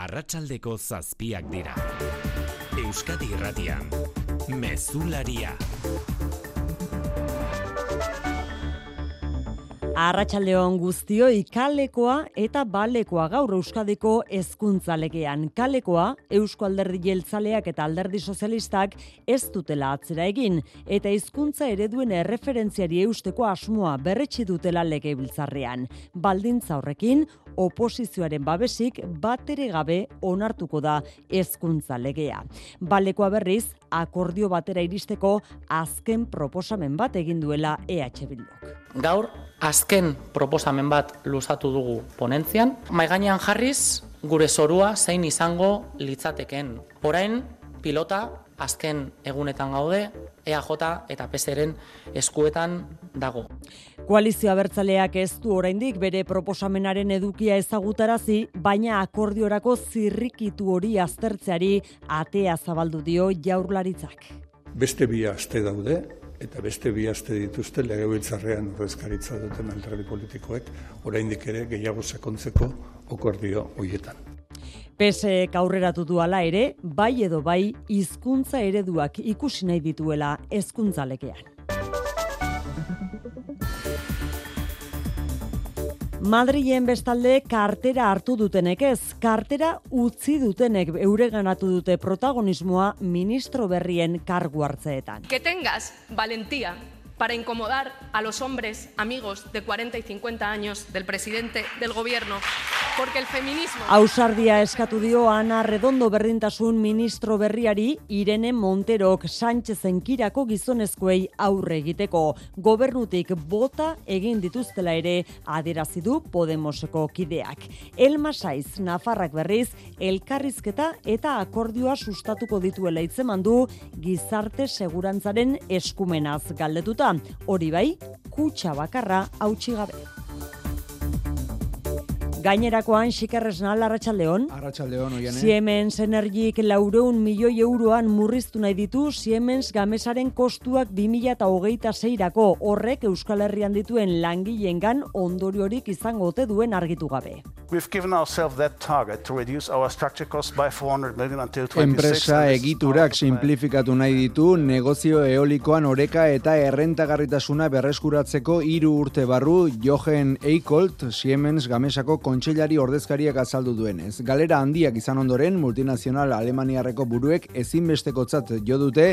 arratsaldeko zazpiak dira. Euskadi irratian, mezularia. Arratxaldeon guztioi kalekoa eta balekoa gaur euskadiko hezkuntza legean. Kalekoa, Eusko Alderdi Jeltzaleak eta Alderdi Sozialistak ez dutela atzera egin, eta hizkuntza ereduen erreferentziari eusteko asmoa berretsi dutela lege biltzarrean. Baldintza horrekin, oposizioaren babesik batere gabe onartuko da hezkuntza legea. Balekoa berriz, akordio batera iristeko azken proposamen bat egin duela EH Bilduk. Gaur, azken proposamen bat luzatu dugu ponentzian, maiganean jarriz, gure zorua zein izango litzateken. Orain, pilota azken egunetan gaude, EAJ eta PSren eskuetan dago. Koalizio abertzaleak ez du oraindik bere proposamenaren edukia ezagutarazi, baina akordiorako zirrikitu hori aztertzeari atea zabaldu dio jaurlaritzak. Beste bi aste daude, eta beste bi aste dituzte legebiltzarrean ordezkaritza duten alderdi politikoek, oraindik ere gehiago sakontzeko akordio hoietan. PSek aurreratu du ala ere, bai edo bai hizkuntza ereduak ikusi nahi dituela hezkuntza Madrilen bestalde kartera hartu dutenek ez, kartera utzi dutenek eureganatu dute protagonismoa ministro berrien kargu hartzeetan. Que tengas valentía para incomodar a los hombres amigos de 40 y 50 años del presidente del gobierno, porque el feminismo... Ausardia eskatu dio Ana Redondo berdintasun ministro berriari Irene Monterok Sánchezen kirako gizonezkoei aurre egiteko gobernutik bota egin dituztela ere adierazi du Podemoseko kideak. Elma Saiz Nafarrak berriz elkarrizketa eta akordioa sustatuko dituela hitzeman du gizarte segurantzaren eskumenaz galdetuta hori bai, kutsa bakarra hautsi gabe. Gainerakoan xikerresna larratxaldeon. Arratxaldeon, oian, eh? Siemens Energik laureun milioi euroan murriztu nahi ditu Siemens gamesaren kostuak 2008 zeirako horrek Euskal Herrian dituen langileen ondoriorik izango ote duen argitu gabe. We've given ourselves that target to reduce our structure costs by 400 million until 26. Enpresa egiturak simplifikatu nahi ditu negozio eolikoan oreka eta errentagarritasuna berreskuratzeko hiru urte barru Jochen Eikolt Siemens Gamesako kontseilari ordezkariak azaldu duenez. Galera handiak izan ondoren multinazional Alemaniarreko buruek ezinbestekotzat jo dute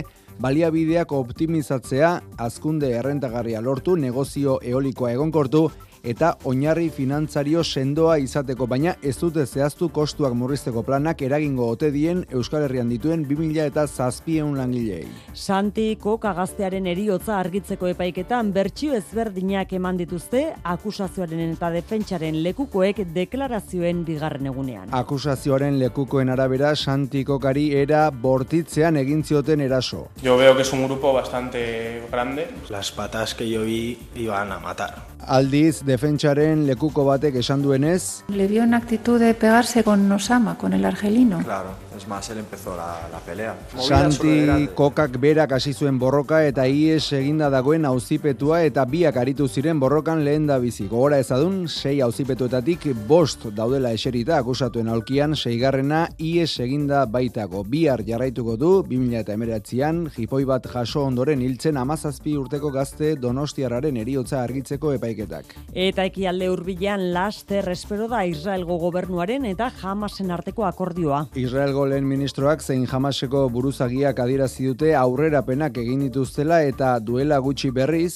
baliabideak optimizatzea azkunde errentagarria lortu negozio eolikoa egonkortu eta oinarri finantzario sendoa izateko, baina ez dute zehaztu kostuak murrizteko planak eragingo ote dien Euskal Herrian dituen 2000 eta zazpieun langilei. Santi Koka gaztearen eriotza argitzeko epaiketan bertsio ezberdinak eman dituzte akusazioaren eta defentsaren lekukoek deklarazioen bigarren egunean. Akusazioaren lekukoen arabera Santi Kokari era bortitzean egin zioten eraso. Yo veo que es un grupo bastante grande. Las patas que yo vi iban a matar. Aldiz, defentsaren lekuko batek esan duenez... Le vio una actitud de pegarse con Osama, con el argelino. Claro, es más, él empezó la, la pelea. Santi kokak berak hasi zuen borroka eta ies eginda dagoen auzipetua eta biak aritu ziren borrokan lehen da bizi. Gogora ezadun, sei auzipetuetatik bost daudela eserita akusatuen aulkian, seigarrena ies eginda baitako. Bihar jarraituko du, 2000 eta emeratzean, jipoi bat jaso ondoren hiltzen amazazpi urteko gazte donostiarraren eriotza argitzeko epaiketak. Eta ekialde hurbilean laster espero da Israelgo gobernuaren eta Hamasen arteko akordioa. Israelgo lehen ministroak zein Hamaseko buruzagiak adierazi dute aurrerapenak egin dituztela eta duela gutxi berriz.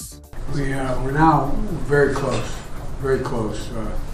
We are we're now very close, very close. Uh,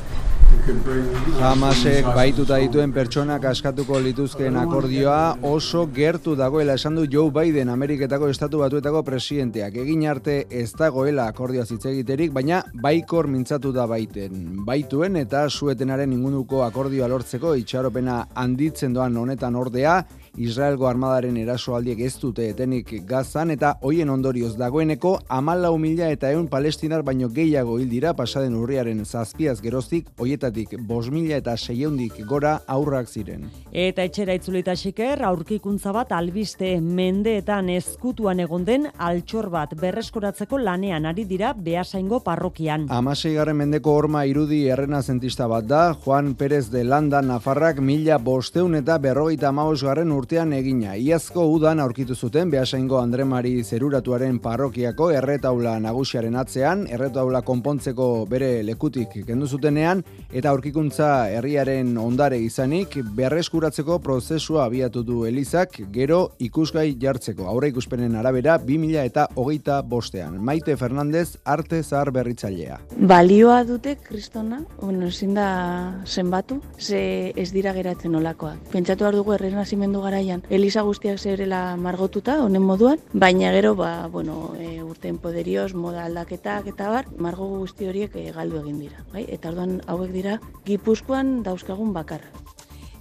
Hamasek baituta dituen pertsonak askatuko lituzkeen akordioa oso gertu dagoela esan du Joe Biden Ameriketako Estatu Batuetako presidenteak. Egin arte ez dagoela akordioa hitz egiterik, baina baikor mintzatu da baiten. Baituen eta suetenaren ingunuko akordioa lortzeko itxaropena handitzen doan honetan ordea, Israelgo armadaren erasoaldiek ez dute etenik gazan eta hoien ondorioz dagoeneko amalau mila eta eun palestinar baino gehiago hil dira pasaden urriaren zazpiaz geroztik hoietatik bos mila eta seieundik gora aurrak ziren. Eta etxera itzulita xiker, aurkikuntza bat albiste mendeetan eskutuan egon den altxor bat berreskuratzeko lanean ari dira behasaingo parrokian. Amasei garren mendeko horma irudi errena zentista bat da, Juan Pérez de Landa Nafarrak mila bosteun eta berrogeita amaus garren urtean egina. Iazko udan aurkitu zuten behasaingo Andremari zeruratuaren parrokiako erretaula nagusiaren atzean, erretaula konpontzeko bere lekutik kendu zutenean, eta aurkikuntza herriaren ondare izanik, berreskuratzeko prozesua abiatu du Elizak, gero ikusgai jartzeko. Aurre ikuspenen arabera, 2000 eta hogeita bostean. Maite Fernandez, arte zahar berritzailea. Balioa dute kristona, bueno, ezin da zenbatu, ze ez dira geratzen olakoak. Pentsatu behar dugu erren nazimendu garaian, Eliza guztiak zerela margotuta, honen moduan, baina gero, ba, bueno, e, urten poderioz, moda aldaketak eta bar, margo guzti horiek e, galdu egin dira. Bai? Eta orduan hauek dira, gipuzkoan dauzkagun bakarra.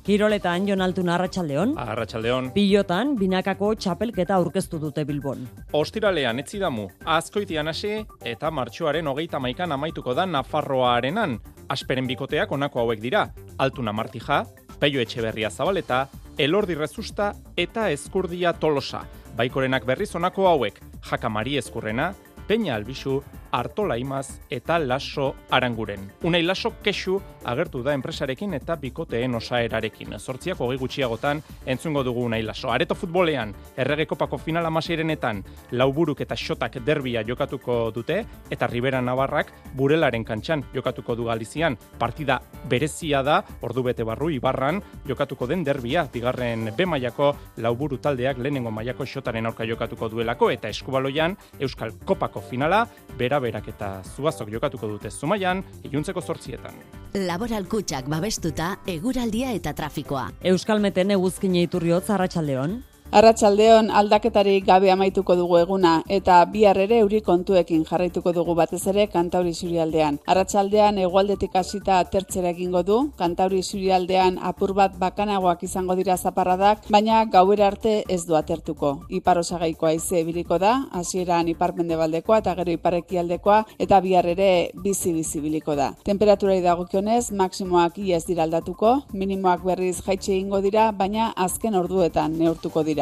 Kiroletan Jon Altuna Arratsaldeon. Arratsaldeon. Pilotan binakako txapelketa aurkeztu dute Bilbon. Ostiralean etzidamu, azkoitian hasi eta martxoaren hogeita maikan amaituko da Nafarroarenan. Asperen bikoteak honako hauek dira. Altuna Martija, Peio Etxeberria Zabaleta, Elordi Rezusta eta Eskurdia Tolosa. Baikorenak berriz honako hauek. Jaka Mari Eskurrena, Peña Albisu, Artola Imaz eta Laso Aranguren. Unai Laso kesu agertu da enpresarekin eta bikoteen osaerarekin. Zortziak hogei gutxiagotan entzungo dugu Unai Laso. Areto futbolean, errege kopako final amaseirenetan, lauburuk eta xotak derbia jokatuko dute, eta Ribera Navarrak burelaren kantxan jokatuko du Galizian. Partida berezia da, ordu bete barru, ibarran, jokatuko den derbia, bigarren B mailako lauburu taldeak lehenengo mailako xotaren aurka jokatuko duelako, eta eskubaloian, Euskal Kopako finala, bera berak eta zuazok jokatuko dute zumaian, iluntzeko zortzietan. Laboral kutsak babestuta, eguraldia eta trafikoa. Euskalmeten eguzkine iturriotz Arratsaldeon. Arratsaldeon aldaketarik gabe amaituko dugu eguna eta bihar ere euri kontuekin jarraituko dugu batez ere Kantauri Zurialdean. Arratsaldean hegoaldetik hasita atertzera egingo du, Kantauri Zurialdean apur bat bakanagoak izango dira zaparradak, baina gauera arte ez du atertuko. Ipar osagaiko haize ebiliko da, hasieran iparmendebaldekoa eta gero iparekialdekoa eta bihar ere bizi bizi biliko da. Temperaturai dagokionez, maksimoak iaz dira aldatuko, minimoak berriz jaitxe egingo dira, baina azken orduetan neurtuko dira.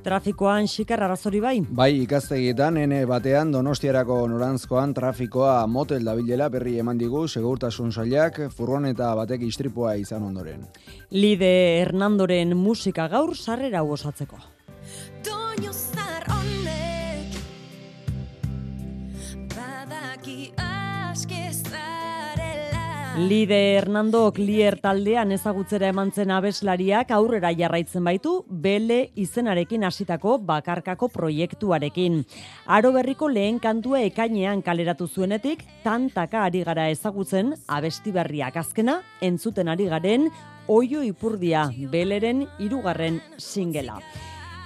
Trafikoan xikar arazori bai? Bai, ikastegietan, ene batean donostiarako norantzkoan trafikoa motel dabilela berri eman digu segurtasun sailak furgoneta batek istripua izan ondoren. Lide Hernandoren musika gaur sarrera osatzeko. Lide Hernando Klier taldean ezagutzera eman zen abeslariak aurrera jarraitzen baitu bele izenarekin hasitako bakarkako proiektuarekin. Aro berriko lehen kantua ekainean kaleratu zuenetik, tantaka ari gara ezagutzen abesti berriak azkena entzuten ari garen oio ipurdia beleren hirugarren singela.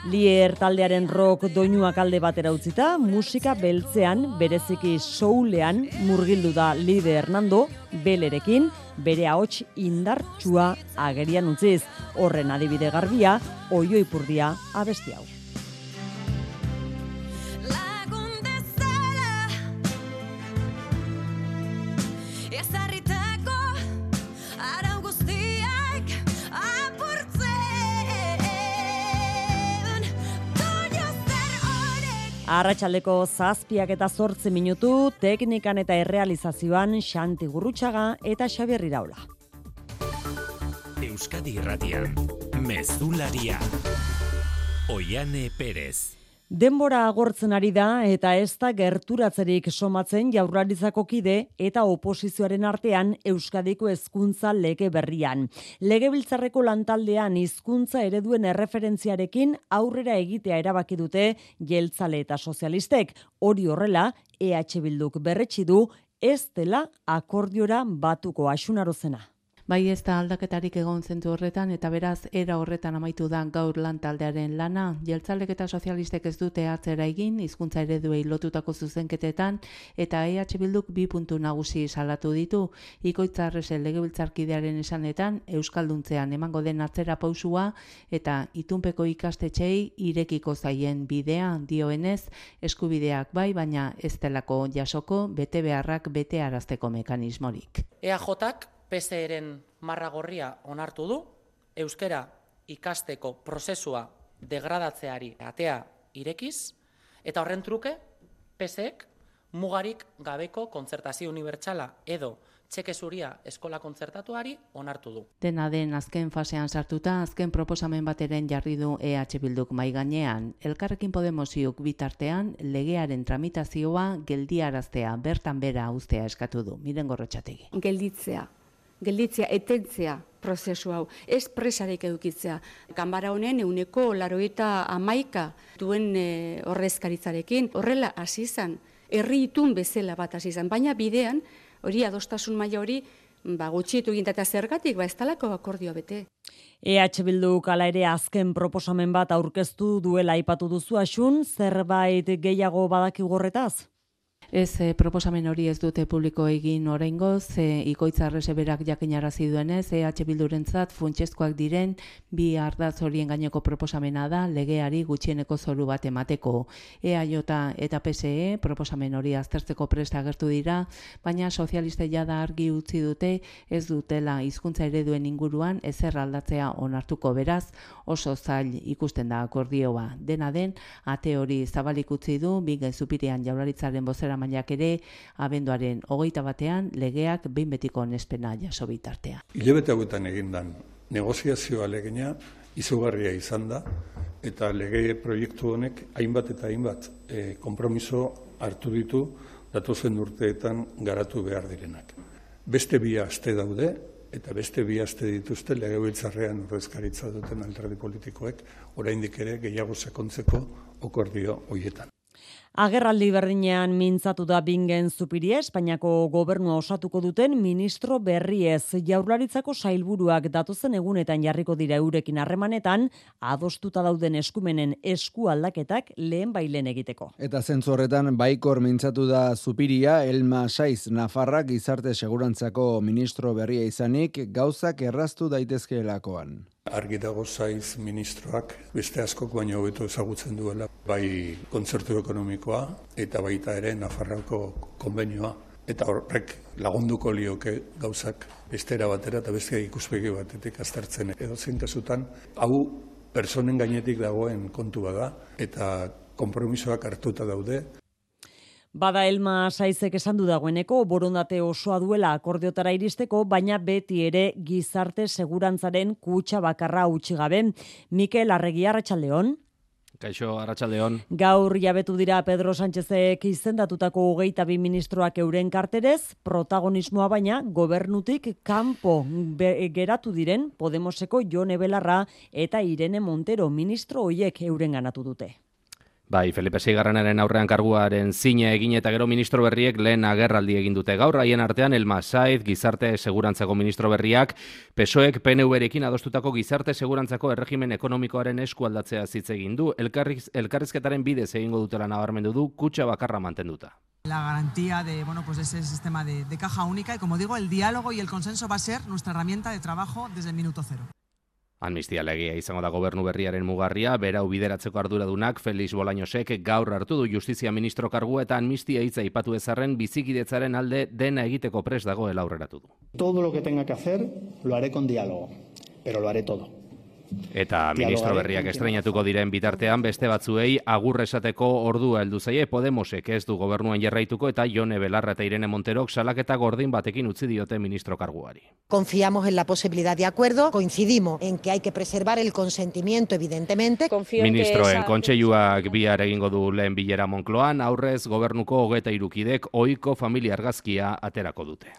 Lier taldearen rock doinuak alde batera utzita, musika beltzean, bereziki soulean murgildu da Lide Hernando, belerekin, bere ahots indartsua agerian utziz. Horren adibide garbia, oio ipurdia abesti hau. Arratxaldeko zazpiak eta zortzi minutu, teknikan eta errealizazioan Xanti Gurrutxaga eta Xabier Iraula. Euskadi Irratian, Mezularia. Oiane Perez. Denbora agortzen ari da eta ez da gerturatzerik somatzen jaurlaritzako kide eta oposizioaren artean Euskadiko hezkuntza lege berrian. Legebiltzarreko lantaldean hizkuntza ereduen erreferentziarekin aurrera egitea erabaki dute jeltzale eta sozialistek. Hori horrela, EH Bilduk berretsi du ez dela akordiora batuko asunarozena. Bai ez da aldaketarik egon zentu horretan eta beraz era horretan amaitu da gaur lan taldearen lana. Jeltzalek eta sozialistek ez dute atzera egin hizkuntza ereduei lotutako zuzenketetan eta EH Bilduk bi puntu nagusi salatu ditu. Ikoitza Arrese legebiltzarkidearen esanetan euskalduntzean emango den atzera pausua eta itunpeko ikastetxei irekiko zaien bidea dioenez eskubideak bai baina ez delako jasoko bete beharrak bete arazteko mekanismorik. EAJak PSEren marra gorria onartu du, euskera ikasteko prozesua degradatzeari atea irekiz, eta horren truke, PSEek mugarik gabeko kontzertazio unibertsala edo txeke zuria eskola kontzertatuari onartu du. Dena den azken fasean sartuta, azken proposamen bateren jarri du EH Bilduk mai gainean. Elkarrekin Podemosiuk bitartean legearen tramitazioa geldiaraztea bertan bera uztea eskatu du. Miren gorrotxategi. gelditzea, gelditzea, etentzea prozesu hau, ez presarik edukitzea. Ganbara honen euneko laroita amaika duen e, horrezkaritzarekin, horrela hasi izan, herri itun bezala bat hasi izan, baina bidean, hori adostasun maila hori, ba, gutxitu eta zergatik, ba, ez talako akordioa bete. EH Bilduk hala ere azken proposamen bat aurkeztu duela aipatu duzu asun, zerbait gehiago badakigu horretaz? Ez eh, proposamen hori ez dute publiko egin oraingoz, e, ikoitza berak jakinarazi duenez, EH Bildurentzat funtsezkoak diren bi ardaz horien gaineko proposamena da legeari gutxieneko zoru bat emateko. EAJ eta PSE proposamen hori aztertzeko presta agertu dira, baina sozialiste jada argi utzi dute ez dutela hizkuntza ereduen inguruan ezer aldatzea onartuko beraz, oso zail ikusten da akordioa. Dena den, ate hori zabalik utzi du, bige zupirian jaularitzaren bozera mailak ere, abenduaren hogeita batean, legeak behin betiko onespena jaso bitartea. Hilabete hauetan egindan negoziazioa legina izugarria izan da eta lege proiektu honek hainbat eta hainbat e, konpromiso hartu ditu datozen urteetan garatu behar direnak. Beste bi aste daude eta beste bi aste dituzte legebiltzarrean ordezkaritza duten alderdi politikoek oraindik ere gehiago sakontzeko okordio hoietan. Agerraldi berdinean mintzatu da bingen zupiria Espainiako gobernua osatuko duten ministro berriez. Jaurlaritzako sailburuak datozen egunetan jarriko dira eurekin harremanetan, adostuta dauden eskumenen esku aldaketak lehen bailen egiteko. Eta zentzu horretan baikor mintzatu da Zupiria, Elma Saiz Nafarra gizarte segurantzako ministro berria izanik gauzak erraztu daitezkeelakoan. Argi dago zaiz ministroak beste askok baino hobeto ezagutzen duela. Bai kontzertu ekonomikoa eta baita ere Nafarroako konbenioa. Eta horrek lagunduko lioke gauzak bestera batera eta beste ikuspegi batetik aztertzen. Edo zein kasutan, hau personen gainetik dagoen kontua da. Eta konpromisoak hartuta daude Bada Elma Saizek esan du dagoeneko borondate osoa duela akordiotara iristeko, baina beti ere gizarte segurantzaren kutsa bakarra utzi gabe. Mikel Arregi Arratsaldeon. Kaixo, Arratsaldeon. Gaur jabetu dira Pedro Sánchezek izendatutako hogeita bi ministroak euren karterez, protagonismoa baina gobernutik kanpo geratu diren Podemoseko Jone Belarra eta Irene Montero ministro hoiek euren ganatu dute. Bai, Felipe Seigarrenaren aurrean karguaren zine egin eta gero ministro berriek lehen agerraldi egin dute gaur, haien artean Elma Saiz, gizarte segurantzako ministro berriak, PSOEk PNV-rekin adostutako gizarte segurantzako erregimen ekonomikoaren eskualdatzea hitz egin du, elkarriz, elkarrizketaren bidez egingo dutela nabarmendu du, kutsa bakarra mantenduta. la garantía de, bueno, pues ese sistema de, de caja única y como digo, el diálogo y el consenso va a ser nuestra herramienta de trabajo desde el minuto cero. Amnistia legea izango da gobernu berriaren mugarria, berau bideratzeko arduradunak Felix Bolañosek gaur hartu du justizia ministro kargu eta amnistia hitza aipatu ezarren bizikidetzaren alde dena egiteko pres dagoela aurreratu du. Todo lo que tenga que hacer lo haré con diálogo, pero lo haré todo. Eta ministro berriak estrenatuko diren bitartean beste batzuei agur esateko ordua heldu zaie Podemosek ez du gobernuan jarraituko eta Jone Belarra eta Irene Monterok salaketa gordin batekin utzi diote ministro karguari. Confiamos en la posibilidad de acuerdo, coincidimos en que hay que preservar el consentimiento, evidentemente. Ministroen kontseiluak bihar egingo du lehen bilera Moncloan, aurrez gobernuko hogeta irukidek ohiko familia argazkia aterako dute.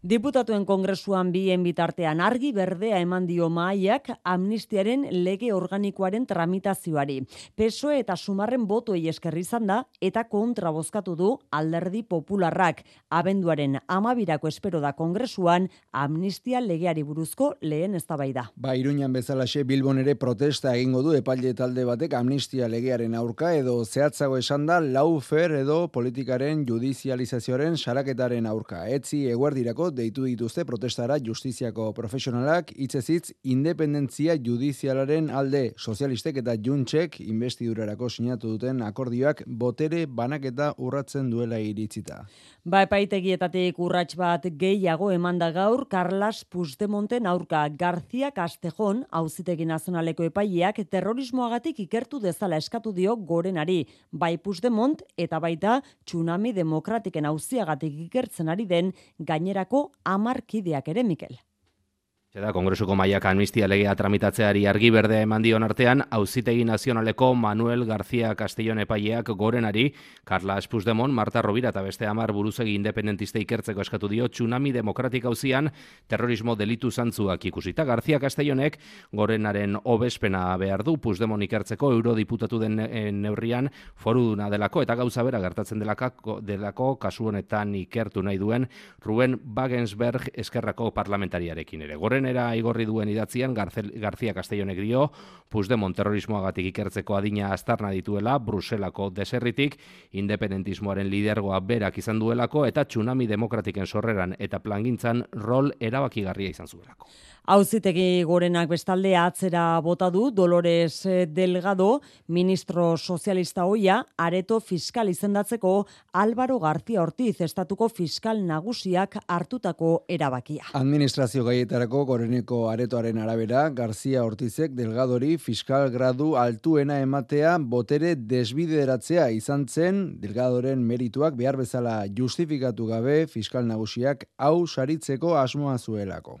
Diputatuen kongresuan bien bitartean argi berdea eman dio mahaiak amnistiaren lege organikoaren tramitazioari. PSOE eta sumarren botoei eskerri izan da eta kontra bozkatu du alderdi popularrak. Abenduaren amabirako espero da kongresuan amnistia legeari buruzko lehen eztabaida. Ba, Iruñan bezalaxe Bilbon ere protesta egingo du epaile talde batek amnistia legearen aurka edo zehatzago esan da laufer edo politikaren judizializazioaren saraketaren aurka. Etzi eguerdirako deitu dituzte protestara justiziako profesionalak hitzezitz independentzia judizialaren alde. Sozialistek eta juntsek investidurarako sinatu duten akordioak botere banaketa urratzen duela iritzita. Ba epaitegietatik urrats bat gehiago emanda gaur Carlas Puigdemonten aurka. García Castejon auzitegi nazionaleko epaileak terrorismoagatik ikertu dezala eskatu dio gorenari. Bai Puigdemont eta baita tsunami demokratiken auziagatik ikertzen ari den gainerako hamarkideak ere Mikel. Eta Kongresuko maiak amnistia legea tramitatzeari argi berde eman dion artean, auzitegi nazionaleko Manuel García Castellón epaileak gorenari, Carla Puigdemont, Marta Rovira eta beste amar buruzegi independentista ikertzeko eskatu dio tsunami demokratik hauzian terrorismo delitu zantzuak ikusita. García Castellonek gorenaren obespena behar du Puigdemont ikertzeko eurodiputatu den eh, neurrian foruduna delako eta gauza bera gertatzen delako, delako kasu honetan ikertu nahi duen Ruben Wagensberg eskerrako parlamentariarekin ere. Goren Gorenera igorri duen idatzian Garzel, García Castellonek dio, Puigdemont terrorismoagatik ikertzeko adina astarna dituela, Bruselako deserritik, independentismoaren lidergoa berak izan duelako, eta tsunami demokratiken sorreran eta plangintzan rol erabakigarria izan zuelako. Auzitegi gorenak bestalde atzera bota du Dolores Delgado, ministro sozialista hoia, areto fiskal izendatzeko Álvaro García Ortiz, estatuko fiskal nagusiak hartutako erabakia. Administrazio gaietarako goreneko aretoaren arabera, García Ortizek Delgadori fiskal gradu altuena ematea botere desbideratzea izan zen Delgadoren merituak behar bezala justifikatu gabe fiskal nagusiak hau saritzeko asmoa zuelako.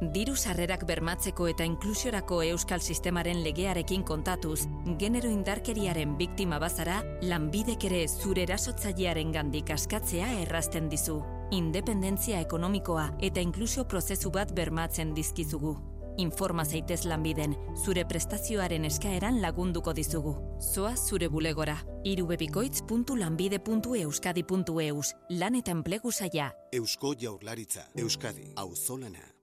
Diru sarrerak bermatzeko eta inklusiorako euskal sistemaren legearekin kontatuz, genero indarkeriaren biktima bazara, lanbidek ere zure erasotzailearen gandik askatzea errazten dizu. Independentzia ekonomikoa eta inklusio prozesu bat bermatzen dizkizugu. Informa zaitez lanbiden, zure prestazioaren eskaeran lagunduko dizugu. Zoa zure bulegora, irubebikoitz.lanbide.euskadi.eus, lan eta enplegu saia. Eusko Jaurlaritza, Euskadi, auzolana.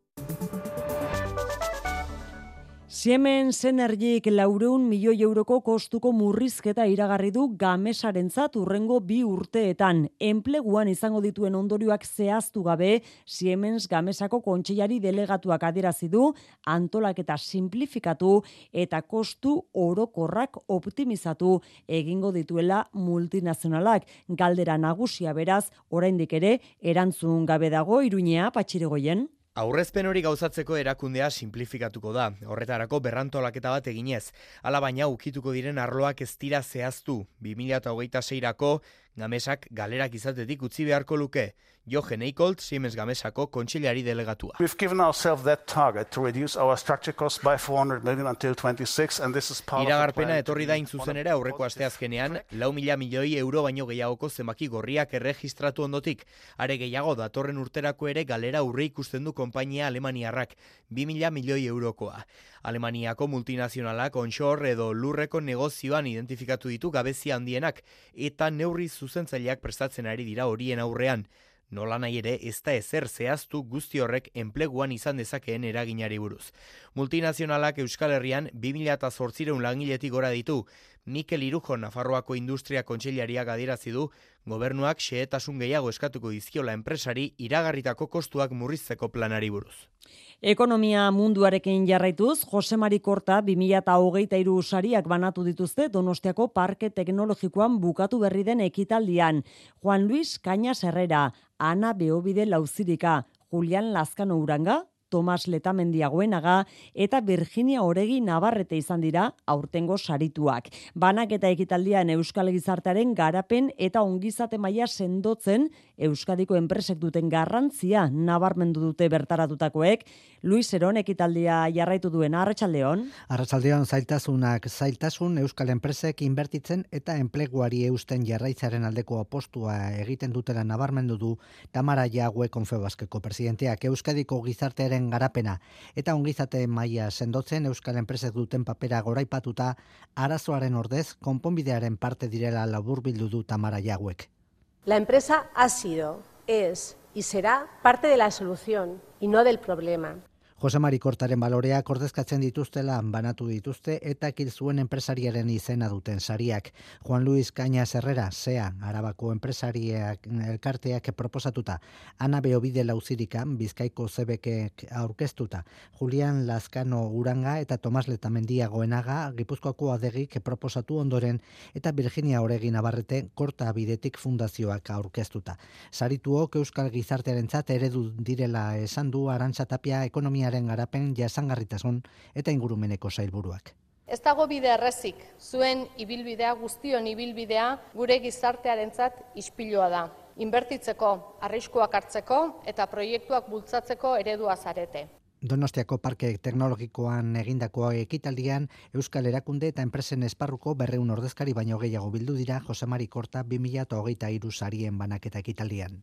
Siemens Energyk laureun milioi euroko kostuko murrizketa iragarri du gamesarentzat urrengo bi urteetan. Enpleguan izango dituen ondorioak zehaztu gabe, Siemens gamesako kontseilari delegatuak adierazi du antolaketa simplifikatu eta kostu orokorrak optimizatu egingo dituela multinazionalak. Galdera nagusia beraz, oraindik ere erantzun gabe dago Iruñea Patxiregoien. Aurrezpen hori gauzatzeko erakundea simplifikatuko da, horretarako berrantolaketa bat eginez. Hala baina ukituko diren arloak ez dira zehaztu. 2026rako gamesak galerak izatetik utzi beharko luke. Jochen Eikolt, Siemens Gamesako kontxilari delegatua. We've given ourselves that target to reduce our structure costs by 400 million until 26 and this is part Iragarpena etorri da in zuzen ere aurreko asteazkenean, lau mila milioi euro baino gehiagoko zenbaki gorriak erregistratu ondotik. Are gehiago datorren urterako ere galera aurre ikusten du konpainia Alemaniarrak, 2 mila milioi eurokoa. Alemaniako multinazionalak onshore edo lurreko negozioan identifikatu ditu gabezia handienak eta neurri zuzentzaileak prestatzen ari dira horien aurrean. Nola nahi ere ez da ezer zehaztu guzti horrek enpleguan izan dezakeen eraginari buruz. Multinazionalak Euskal Herrian 2008 langiletik gora ditu. Mikel Irujo Nafarroako Industria Kontseilariak adierazi du gobernuak xehetasun gehiago eskatuko dizkiola enpresari iragarritako kostuak murrizteko planari buruz. Ekonomia munduarekin jarraituz, Jose Mari Korta 2023 sariak banatu dituzte Donostiako Parke Teknologikoan bukatu berri den ekitaldian. Juan Luis Cañas Herrera, Ana Beobide Lauzirika, Julian Lazkano Uranga, Tomas Letamendiagoenaga eta Virginia Oregi Navarrete izan dira aurtengo sarituak. Banak eta ekitaldian Euskal Gizartearen garapen eta ongizate maila sendotzen Euskadiko enpresek duten garrantzia nabarmendu dute bertaratutakoek. Luis Eron ekitaldia jarraitu duen Arratsaldeon. Arratsaldeon zailtasunak zailtasun euskal enpresek inbertitzen eta enpleguari eusten jarraitzaren aldeko apostua egiten dutela nabarmendu du Tamara Jagüe Konfebaskeko presidenteak Euskadiko gizartearen ekonomiaren garapena. Eta ongizate maila sendotzen Euskal Enpresek duten papera goraipatuta, arazoaren ordez, konponbidearen parte direla laburbildu du Tamara Jauek. La empresa ha sido, es y será parte de la solución y no del problema. Jose Mari Kortaren baloreak ordezkatzen dituztela banatu dituzte eta kil zuen enpresariaren izena duten sariak. Juan Luis Cañas Herrera, SEA, Arabako enpresariak elkarteak proposatuta. Ana Beobide Lauzirika, Bizkaiko Zebekek aurkeztuta. Julian Lazkano Uranga eta Tomas Letamendia Goenaga, Gipuzkoako adegik proposatu ondoren eta Virginia Oregi Navarrete Korta Bidetik Fundazioak aurkeztuta. Sarituok Euskal Gizartearentzat eredu direla esan du Arantxa Tapia ekonomiaren garapen jasangarritasun eta ingurumeneko sailburuak. Ez dago bide errezik, zuen ibilbidea guztion ibilbidea gure gizartearentzat ispiloa da. Inbertitzeko, arriskuak hartzeko eta proiektuak bultzatzeko eredua zarete. Donostiako Parke Teknologikoan egindako ekitaldian Euskal Erakunde eta enpresen esparruko berreun ordezkari baino gehiago bildu dira Jose Mari Korta 2023 sarien banaketa ekitaldian.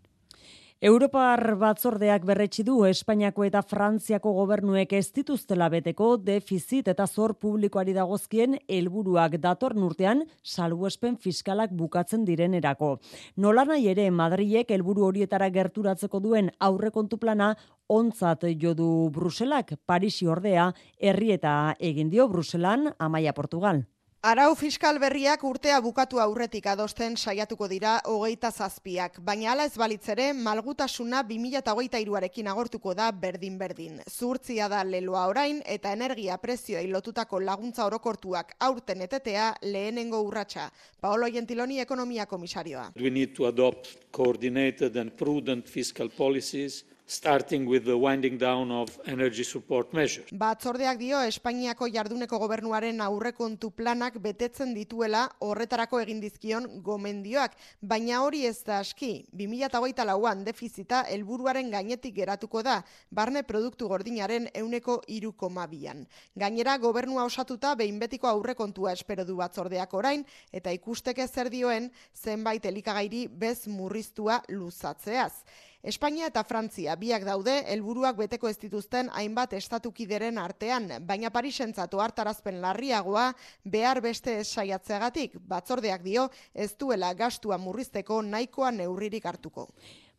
Europar batzordeak berretsi du Espainiako eta Frantziako gobernuek ez dituztela beteko defizit eta zor publikoari dagozkien helburuak datorren urtean salbuespen fiskalak bukatzen direnerako. Nolanahi ere Madrilek helburu horietara gerturatzeko duen aurrekontu plana ontzat jo du Bruselak, Parisi ordea herri eta egin dio Bruselan Amaia Portugal. Arau fiskal berriak urtea bukatu aurretik adosten saiatuko dira hogeita zazpiak, baina ala ez balitzere malgutasuna 2008 agortuko da berdin-berdin. Zurtzia da leloa orain eta energia prezioa lotutako laguntza orokortuak aurten etetea lehenengo urratsa. Paolo Gentiloni ekonomia komisarioa. We need to adopt coordinated and prudent fiscal policies starting with the winding down of energy support measures. Batzordeak dio Espainiako jarduneko gobernuaren aurrekontu planak betetzen dituela horretarako egin dizkion gomendioak, baina hori ez da aski. 2024an defizita helburuaren gainetik geratuko da, barne produktu gordinaren euneko irukomabian. Gainera, gobernua osatuta behin betiko aurrekontua espero du batzordeak orain, eta ikusteke zer dioen zenbait elikagairi bez murriztua luzatzeaz. Espainia eta Frantzia biak daude helburuak beteko ez dituzten hainbat estatukideren artean, baina Parisentzat ohartarazpen larriagoa behar beste saiatzeagatik, batzordeak dio ez duela gastua murrizteko nahikoa neurririk hartuko.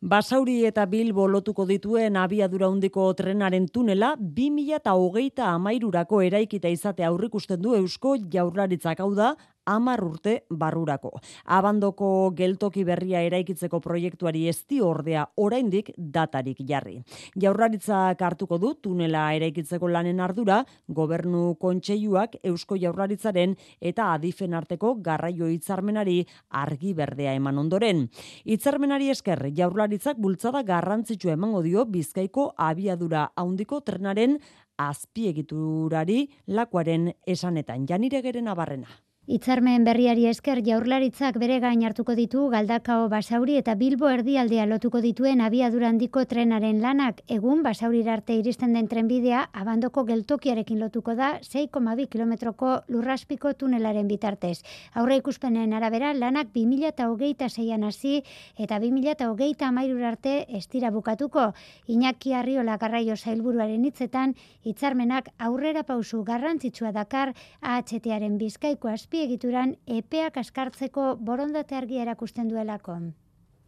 Basauri eta Bilbo lotuko dituen abiadura handiko trenaren tunela 20hogeita amairurako eraikita izate aurrikusten du Eusko jaurlaritzak hau da amar urte barrurako. Abandoko geltoki berria eraikitzeko proiektuari ezti ordea oraindik datarik jarri. Jaurlaritzak hartuko du tunela eraikitzeko lanen ardura, gobernu kontseiluak Eusko Jaurlaritzaren eta adifen arteko garraio hitzarmenari argi berdea eman ondoren. Hitzarmenari esker Jaurlaritzak bultzada garrantzitsua emango dio Bizkaiko abiadura handiko trenaren azpiegiturari lakuaren esanetan janire geren abarrena. Itzarmen berriari esker jaurlaritzak bere gain hartuko ditu Galdakao Basauri eta Bilbo erdialdea lotuko dituen abiadura handiko trenaren lanak egun Basaurira arte iristen den trenbidea abandoko geltokiarekin lotuko da 6,2 kilometroko lurraspiko tunelaren bitartez. Aurre ikuspenen arabera lanak 2026an hasi eta 2023 arte estira bukatuko. Iñaki Arriola Garraio Sailburuaren hitzetan hitzarmenak aurrera pausu garrantzitsua dakar AHTaren Bizkaiko azpi azpiegituran epeak askartzeko borondate argia erakusten duelako.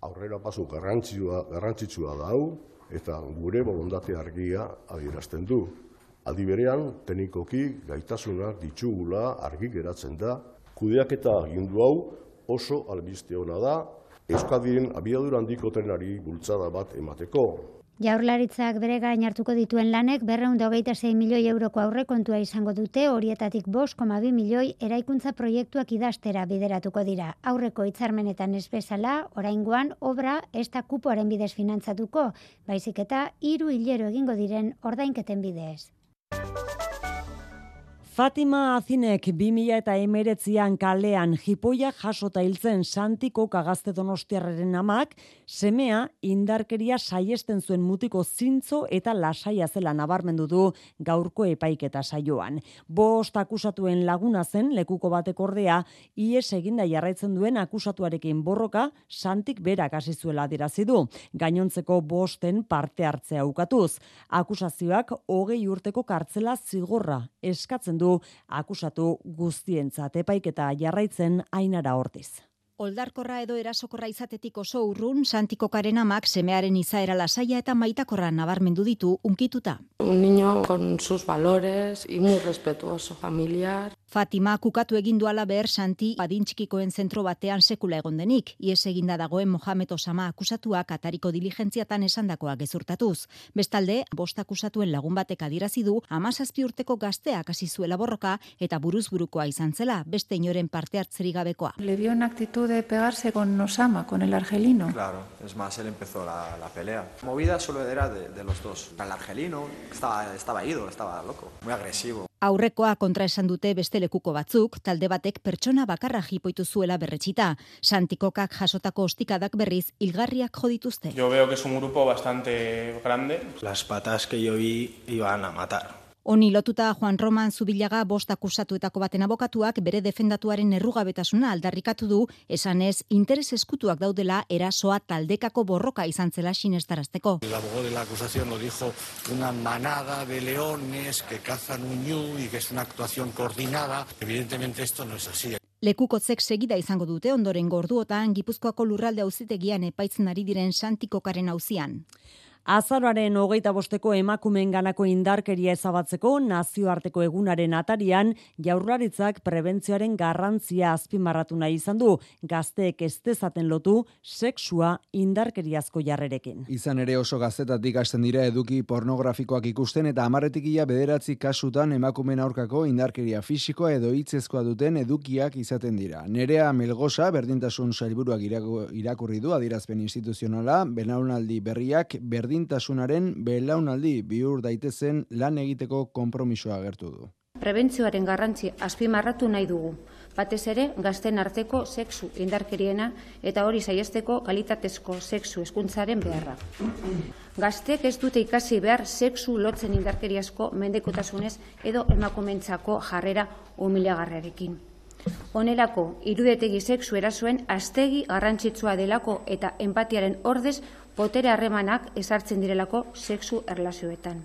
Aurrera pasu garrantzitsua garrantzitsua da hau eta gure borondate argia adierazten du. Aldi berean teknikoki gaitasunak ditugula argi geratzen da. Kudeaketa agindu hau oso albiste ona da Euskadiren abiadura handiko trenari bultzada bat emateko. Jaurlaritzak bere gain hartuko dituen lanek berreun hogeita sei milioi euroko aurrekontua izango dute horietatik bost koma bi milioi eraikuntza proiektuak idaztera bideratuko dira. Aurreko hitzarmenetan ez bezala, oraingoan obra ez da kupoaren bidez finantzatuko, baizik eta hiru hilero egingo diren ordainketen bidez. Fatima Azinek 2000 eta emeretzian kalean jipoia jasota hiltzen santiko kagazte donostiarren amak, semea indarkeria saiesten zuen mutiko zintzo eta lasaia zela nabarmendu du gaurko epaiketa saioan. Bost akusatuen laguna zen lekuko batek ordea, ies eginda jarraitzen duen akusatuarekin borroka santik berak hasi zuela du. Gainontzeko bosten parte hartzea ukatuz. Akusazioak hogei urteko kartzela zigorra eskatzen du akusatu guztientzat epaiketa jarraitzen ainara hortiz. Oldarkorra edo erasokorra izatetik oso urrun, Santikokaren amak semearen izaera lasaia eta maitakorra nabarmendu ditu unkituta. Un niño con sus valores y muy respetuoso, familiar. Fatima kukatu egin duala behar Santi adintxikikoen zentro batean sekula egon denik. Ies eginda dagoen Mohamed Osama akusatuak atariko diligentziatan esandakoa gezurtatuz. Bestalde, bost akusatuen lagun batek adirazi du amazazpi urteko gazteak hasi zuela borroka eta buruz burukoa izan zela, beste inoren parte hartzeri gabekoa. Le dio una actitud de pegarse con Osama, con el argelino. Claro, es más, él empezó la, la pelea. Movida solo era de, de los dos. El argelino estaba, estaba ido, estaba loco, muy agresivo. Aurrekoa kontra esan dute beste lekuko batzuk, talde batek pertsona bakarra jipoitu zuela berretxita. Santikokak jasotako ostikadak berriz ilgarriak jodituzte. Yo veo que es un grupo bastante grande. Las patas que yo vi iban a matar. Oni lotuta Juan Roman Zubilaga bost akusatuetako baten abokatuak bere defendatuaren errugabetasuna aldarrikatu du, esanez interes eskutuak daudela erasoa taldekako borroka izan zela sinestarazteko. El abogado de la acusación lo dijo una manada de leones que cazan un ñu y que es una actuación coordinada. Evidentemente esto no es así. Lekukotzek segida izango dute ondoren gorduotan Gipuzkoako lurralde auzitegian epaitzen ari diren Santikokaren auzian. Azaroaren hogeita bosteko emakumen ganako indarkeria ezabatzeko nazioarteko egunaren atarian jaurlaritzak prebentzioaren garrantzia azpimarratu nahi izan du gazteek ez dezaten lotu sexua indarkeriazko jarrerekin. Izan ere oso gaztetatik hasten dira eduki pornografikoak ikusten eta amaretik ia bederatzi kasutan emakumen aurkako indarkeria fisikoa edo hitzezkoa duten edukiak izaten dira. Nerea Melgosa berdintasun sailburuak irakurri du adirazpen instituzionala, benaunaldi berriak berdin berdintasunaren belaunaldi bihur daitezen lan egiteko konpromisoa agertu du. Prebentzioaren garrantzi azpimarratu nahi dugu. Batez ere, gazten arteko sexu indarkeriena eta hori saiesteko kalitatezko sexu eskuntzaren beharra. Gaztek ez dute ikasi behar sexu lotzen indarkeriazko mendekotasunez edo emakumentzako jarrera humilagarrerekin. Honerako, irudetegi sexu erasuen astegi garrantzitsua delako eta empatiaren ordez potere harremanak ezartzen direlako sexu erlazioetan.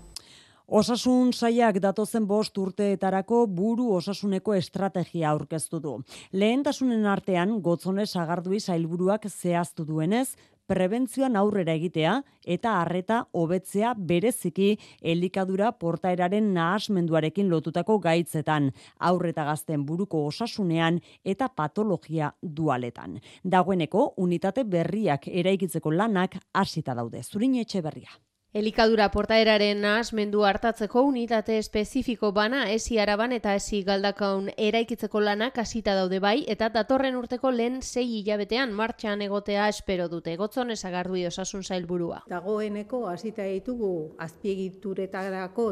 Osasun saiak datozen bost urteetarako buru osasuneko estrategia aurkeztu du. Lehentasunen artean, gotzone sagardui zailburuak zehaztu duenez, prebentzioan aurrera egitea eta harreta hobetzea bereziki elikadura portaeraren nahasmenduarekin lotutako gaitzetan, aurreta gazten buruko osasunean eta patologia dualetan. Dagoeneko unitate berriak eraikitzeko lanak hasita daude. Zurin etxe berria. Elikadura portaeraren nahasmendu hartatzeko unitate espezifiko bana esi araban eta esi galdakaun eraikitzeko lanak hasita daude bai eta datorren urteko lehen sei hilabetean martxan egotea espero dute. Gotzon esagardu osasun zailburua. Dagoeneko hasita ditugu azpiegituretarako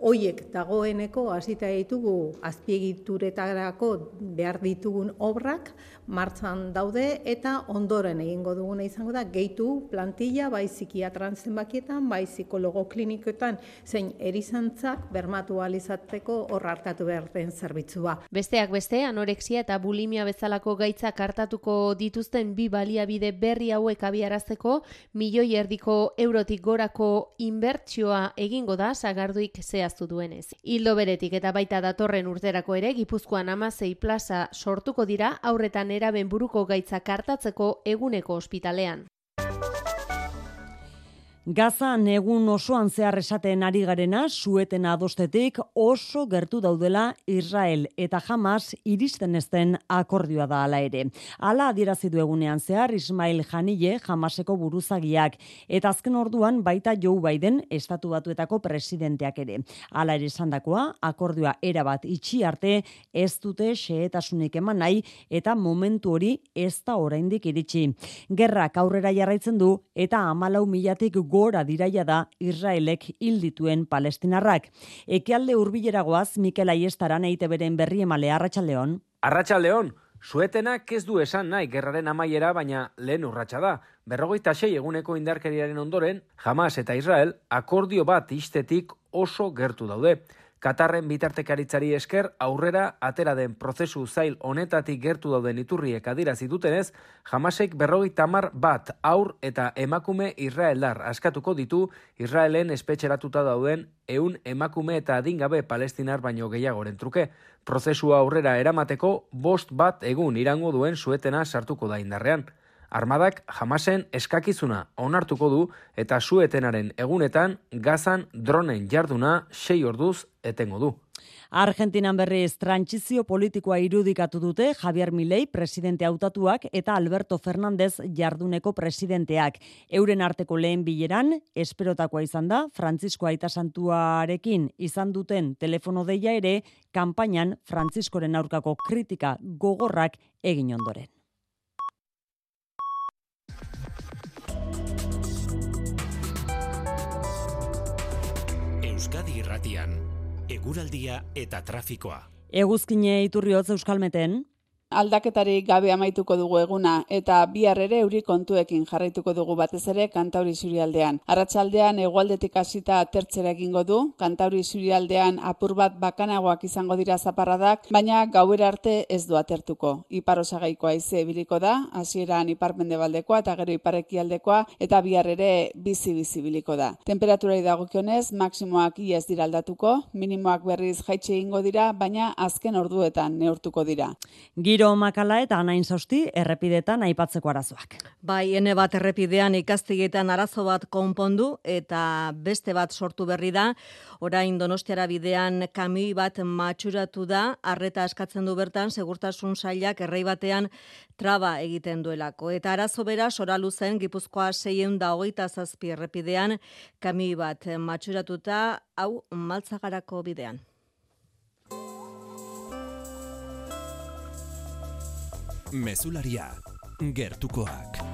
hoiek dagoeneko hasita ditugu azpiegituretarako behar ditugun obrak martxan daude eta ondoren egingo duguna izango da gehitu plantilla bai psikiatran zenbakietan bai psikologo klinikoetan zein erizantzak bermatu alizateko hor hartatu behar den zerbitzua. Besteak beste, anorexia eta bulimia bezalako gaitzak hartatuko dituzten bi baliabide berri hauek abiarazteko milioi erdiko eurotik gorako inbertsioa egingo da zagarduik zehaztu duenez. Hildo beretik eta baita datorren urterako ere, Gipuzkoan amazei plaza sortuko dira aurretan eraben buruko gaitzak hartatzeko eguneko ospitalean. Gazan egun osoan zehar esaten ari garena, sueten adostetik oso gertu daudela Israel eta Hamas iristen ezten akordioa da ala ere. Ala adierazi du egunean zehar Ismail Janille Hamaseko buruzagiak eta azken orduan baita Joe Biden estatu batuetako presidenteak ere. Ala ere esandakoa akordioa erabat itxi arte ez dute xehetasunik eman nahi eta momentu hori ez da oraindik iritsi. Gerrak aurrera jarraitzen du eta amalau milatik gora diraia da Israelek hildituen palestinarrak. Ekealde hurbileragoaz Mikel Aiestaran eite beren berri emale Arratsaldeon. Arratsaldeon, Suetenak ez du esan nahi gerraren amaiera, baina lehen urratsa da. Berrogeita sei eguneko indarkeriaren ondoren, Hamas eta Israel akordio bat istetik oso gertu daude. Katarren bitartekaritzari esker aurrera atera den prozesu zail honetatik gertu dauden iturriek adirazi dutenez, jamasek berroi tamar bat aur eta emakume Israeldar askatuko ditu Israelen espetxeratuta dauden eun emakume eta adingabe palestinar baino gehiagoren truke. Prozesua aurrera eramateko bost bat egun irango duen suetena sartuko da indarrean. Armadak jamasen eskakizuna onartuko du eta suetenaren egunetan gazan dronen jarduna sei orduz etengo du. Argentinan berriz trantzizio politikoa irudikatu dute Javier Milei presidente hautatuak eta Alberto Fernandez jarduneko presidenteak. Euren arteko lehen bileran, esperotakoa izan da, Francisco Aita Santuarekin izan duten telefono deia ere, kanpainan Frantziskoren aurkako kritika gogorrak egin ondoren. Euskadi Irratian, eguraldia eta trafikoa. Eguzkine iturriotz euskalmeten, aldaketarik gabe amaituko dugu eguna eta bihar ere euri kontuekin jarraituko dugu batez ere kantauri zurialdean. Arratsaldean hegoaldetik hasita atertzera egingo du, kantauri zurialdean apur bat bakanagoak izango dira zaparradak, baina gauera arte ez du atertuko. Ipar osagaikoa ize ebiliko da, hasieran ipar mendebaldekoa eta gero iparekialdekoa eta bihar ere bizi bizi biliko da. Temperaturai dagokionez, maksimoak iez dira aldatuko, minimoak berriz jaitxe egingo dira, baina azken orduetan neurtuko dira. Giro Giro makala eta anain zausti errepidetan aipatzeko arazoak. Bai, ene bat errepidean ikastigetan arazo bat konpondu eta beste bat sortu berri da. Orain donostiara bidean kami bat matxuratu da, arreta eskatzen du bertan, segurtasun sailak errei batean traba egiten duelako. Eta arazo bera, sora luzen, gipuzkoa seien da hogeita zazpi errepidean, kami bat matxuratuta, hau maltzagarako bidean. Mesularia, gertukoak.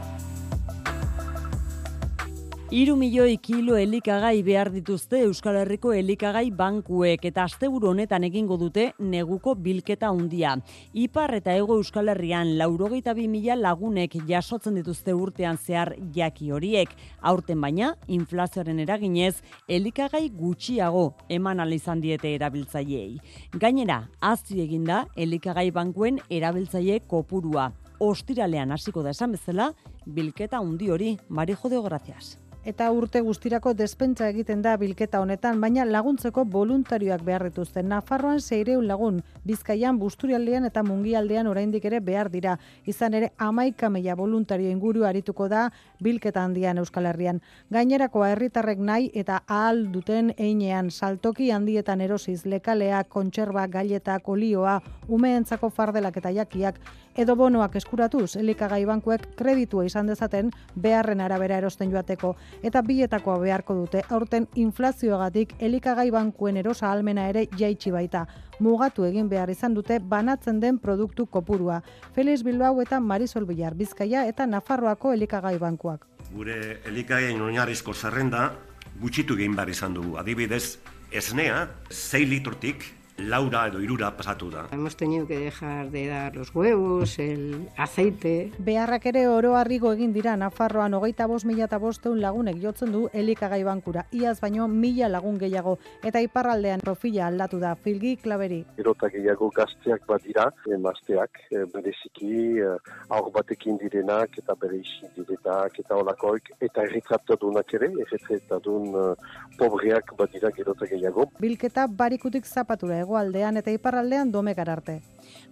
Iru milioi kilo elikagai behar dituzte Euskal Herriko elikagai bankuek eta asteburu honetan egingo dute neguko bilketa handia. Ipar eta ego Euskal Herrian laurogeita bi mila lagunek jasotzen dituzte urtean zehar jaki horiek. Aurten baina, inflazioaren eraginez, elikagai gutxiago eman izan diete erabiltzaileei. Gainera, azti eginda elikagai bankuen erabiltzaile kopurua. Ostiralean hasiko da esan bezala, bilketa handi hori, Marijo de Gracias eta urte guztirako despentsa egiten da bilketa honetan, baina laguntzeko voluntarioak behar dituzten. Nafarroan zeireun lagun, Bizkaian, Busturialdean eta Mungialdean oraindik ere behar dira. Izan ere, amaika meia voluntario inguru arituko da bilketa handian Euskal Herrian. Gainerakoa herritarrek nahi eta ahal duten einean saltoki handietan erosiz lekaleak, kontserba, gailetak, olioa, umeentzako fardelak eta jakiak, edo bonoak eskuratuz, elikagai bankuek kreditua izan dezaten beharren arabera erosten joateko eta bietakoa beharko dute aurten inflazioagatik elikagai bankuen erosa almena ere jaitsi baita. Mugatu egin behar izan dute banatzen den produktu kopurua. Feliz Bilbao eta Marisol Billar Bizkaia eta Nafarroako elikagai bankuak. Gure elikagain oinarrizko zerrenda gutxitu egin behar izan dugu. Adibidez, esnea, 6 litrotik Laura edo irura pasatu da. Hemos tenido que dejar de dar los huevos, el aceite. Beharrak ere oro harrigo egin dira Nafarroan hogeita bost mila eta bosteun lagunek jotzen du elikagai bankura. Iaz baino mila lagun gehiago eta iparraldean profila aldatu da filgi klaberi. Erota gehiago gazteak bat dira, emazteak eh, bereziki eh, aur batekin direnak eta bere isi direnak eta olakoik eta erritratadunak ere, erritratadun uh, pobreak bat dira gerota gehiago. Bilketa barikutik zapatura hegoaldean eta iparraldean domekar arte.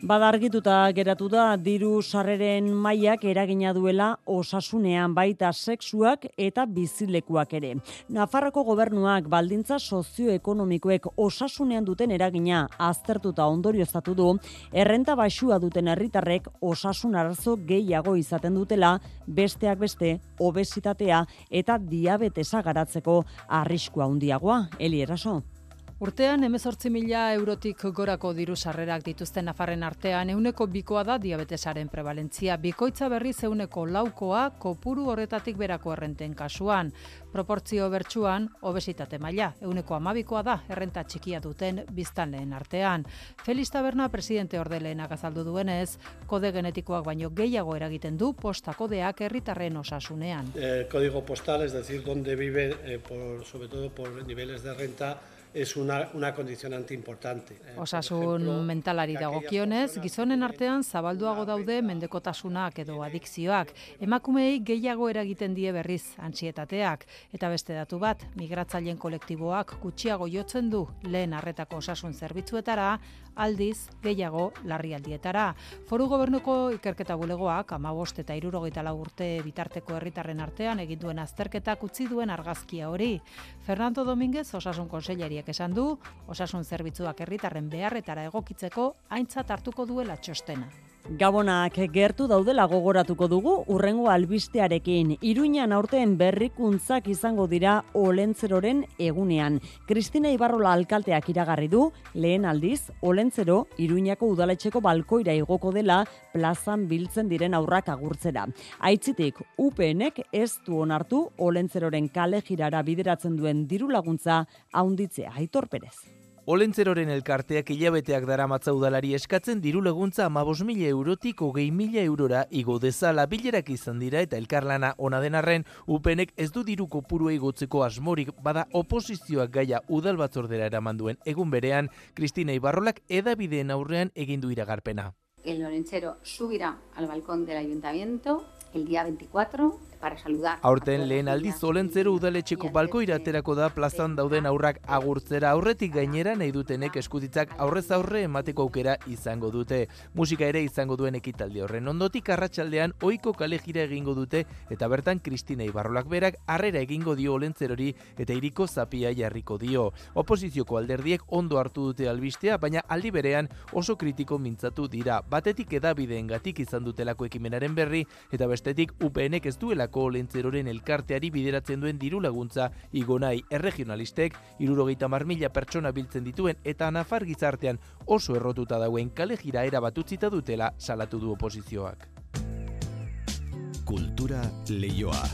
Badargituta geratu da diru sarreren mailak eragina duela osasunean baita sexuak eta bizilekuak ere. Nafarroko gobernuak baldintza sozioekonomikoek osasunean duten eragina aztertuta ondorioztatu du, errenta baxua duten herritarrek osasun arazo gehiago izaten dutela, besteak beste, obesitatea eta diabetesa garatzeko arriskua handiagoa. Eli eraso. Urtean, emezortzi mila eurotik gorako diru sarrerak dituzten nafarren artean, euneko bikoa da diabetesaren prevalentzia. Bikoitza berriz euneko laukoa, kopuru horretatik berako errenten kasuan. Proportzio bertsuan, obesitate maila, euneko amabikoa da, errenta txikia duten biztanleen artean. Feliz Taberna presidente ordeleenak azaldu duenez, kode genetikoak baino gehiago eragiten du posta kodeak herritarren osasunean. Eh, código postal, es decir, donde vive, eh, por, sobre todo por niveles de renta, es una, una condicionante importante. Eh, Osasun ejemplo, mentalari dagokionez, gizonen artean zabalduago daude mendekotasunak edo adikzioak. Emakumeei gehiago eragiten die berriz antsietateak. Eta beste datu bat, migratzaileen kolektiboak gutxiago jotzen du lehen arretako osasun zerbitzuetara, aldiz gehiago larrialdietara. Foru gobernuko ikerketa bulegoak, amabost eta irurogeita urte bitarteko herritarren artean eginduen azterketak utzi duen argazkia hori. Fernando Dominguez, osasun konseilari esan du, osasun zerbitzuak herritarren beharretara egokitzeko aintzat hartuko duela txostena. Gabonak gertu daudela gogoratuko dugu urrengo albistearekin. Iruinan aurten berrikuntzak izango dira olentzeroren egunean. Kristina Ibarrola alkalteak iragarri du, lehen aldiz, olentzero Iruinako udaletxeko balkoira igoko dela plazan biltzen diren aurrak agurtzera. Aitzitik, UPNek ez du onartu olentzeroren kale girara bideratzen duen diru laguntza haunditzea. Aitor Perez. Olentzeroren elkarteak hilabeteak dara udalari eskatzen diru laguntza amabos mila eurotik ogei mila eurora igo dezala bilerak izan dira eta elkarlana ona denarren upenek ez du diru kopuru igotzeko asmorik bada oposizioak gaia udal batzordera eraman duen egun berean Kristina Ibarrolak edabideen aurrean egindu iragarpena. El Olentzero subirá al balcón del ayuntamiento el día 24 para saludar. Aurten lehen aldiz olentzero udaletxeko balko iraterako da plazan dauden aurrak agurtzera aurretik gainera nahi dutenek eskutitzak aurrez aurre emateko aukera izango dute. Musika ere izango duen ekitaldi horren ondotik arratsaldean ohiko kale gira egingo dute eta bertan Kristina Ibarrolak berak harrera egingo dio olentzerori eta iriko zapia jarriko dio. Oposizioko alderdiek ondo hartu dute albistea, baina aldi berean oso kritiko mintzatu dira. Batetik edabideengatik izan dutelako ekimenaren berri eta bestetik UPNek ez duela Bizkaiko lentzeroren elkarteari bideratzen duen diru laguntza igonai erregionalistek irurogeita marmila pertsona biltzen dituen eta nafar gizartean oso errotuta dauen kale jira erabatutzita dutela salatu du oposizioak. Kultura leioa.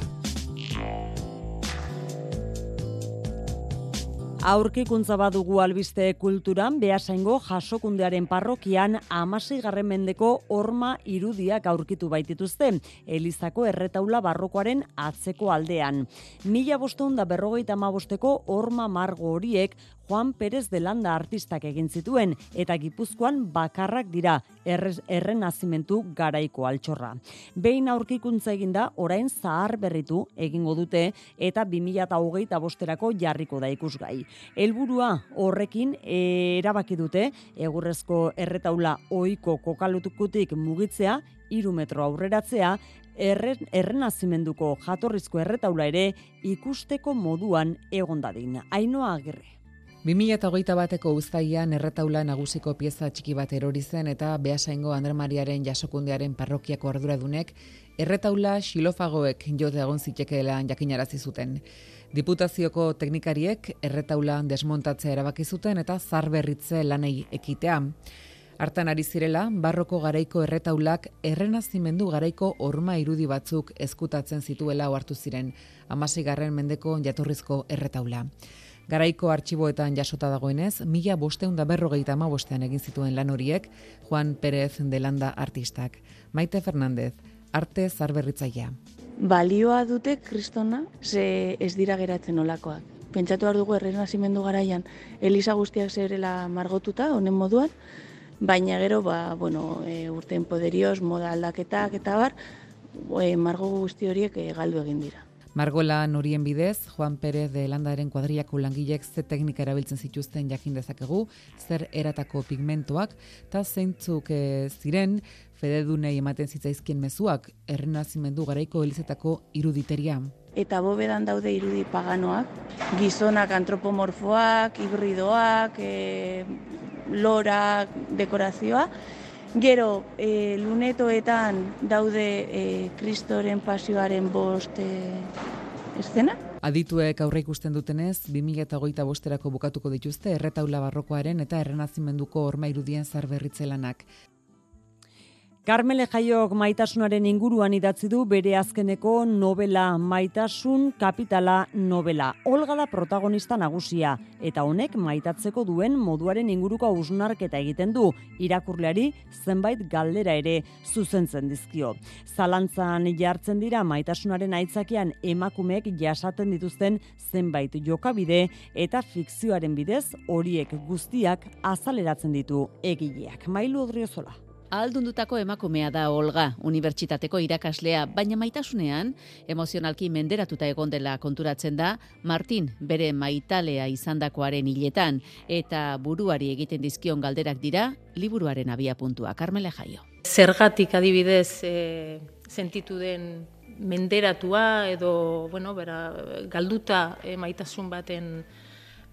Aurkikuntza badugu albiste kulturan, behasaingo jasokundearen parrokian amasi garren mendeko orma irudiak aurkitu baitituzte, Elizako erretaula barrokoaren atzeko aldean. Mila bosteun da berrogeita bosteko orma margo horiek Juan Pérez de Landa artistak egin zituen eta Gipuzkoan bakarrak dira erren nazimentu garaiko altxorra. Behin aurkikuntza eginda orain zahar berritu egingo dute eta 2008 bosterako jarriko da ikusgai. Helburua horrekin erabaki dute egurrezko erretaula ohiko kokalutukutik mugitzea iru metro aurreratzea, erren, errenazimenduko jatorrizko erretaula ere ikusteko moduan egondadin. Ainoa agirre. 2008 bateko uztaian erretaula nagusiko pieza txiki bat erori zen eta Beasaingo Andre Mariaren jasokundearen parrokiako arduradunek erretaula xilofagoek jote egon zitekeela jakinarazi zuten. Diputazioko teknikariek erretaula desmontatzea erabaki zuten eta zarberritze lanei ekitea. Hartan ari zirela, barroko garaiko erretaulak errenazimendu garaiko orma irudi batzuk ezkutatzen zituela ohartu ziren, amasigarren mendeko jatorrizko erretaula. Garaiko artxiboetan jasota dagoenez, mila bosteun da berrogeita ama bostean egin zituen lan horiek, Juan Pérez de Landa artistak. Maite Fernandez, arte zarberritzaia. Balioa dute kristona, ze ez dira geratzen olakoak. Pentsatu behar dugu errenazimendu garaian, Elisa guztiak zerela margotuta, honen moduan, baina gero, ba, bueno, e, urtein poderioz, moda aldaketak eta bar, e, margo guzti horiek e, galdu egin dira. Margola norien bidez, Juan Pérez de Landaren kuadriako langilek ze teknika erabiltzen zituzten jakin dezakegu, zer eratako pigmentoak, eta zeintzuk e, ziren, fededunei ematen zitzaizkien mezuak, errenazimendu garaiko elizetako iruditeria. Eta bobedan daude irudi paganoak, gizonak antropomorfoak, hibridoak, e, lorak, dekorazioa, Gero, e, lunetoetan daude e, kristoren pasioaren bost e, eszena. Adituek aurre ikusten dutenez, 2008 bosterako bukatuko dituzte erretaula barrokoaren eta errenazimenduko orma irudien zarberritze lanak. Carmele Jaiok maitasunaren inguruan idatzi du bere azkeneko novela Maitasun Kapitala novela. Olga da protagonista nagusia eta honek maitatzeko duen moduaren inguruko hausnarketa egiten du. Irakurleari zenbait galdera ere zuzentzen dizkio. Zalantzan jartzen dira maitasunaren aitzakian emakumeek jasaten dituzten zenbait jokabide eta fikzioaren bidez horiek guztiak azaleratzen ditu egileak. Mailu Odriozola. Aldundutako emakumea da Olga, unibertsitateko irakaslea, baina maitasunean, emozionalki menderatuta egon dela konturatzen da, Martin bere maitalea izandakoaren hiletan, eta buruari egiten dizkion galderak dira, liburuaren abia puntua. Carmele Jaio. Zergatik adibidez e, sentitu den menderatua edo, bueno, bera, galduta e, maitasun baten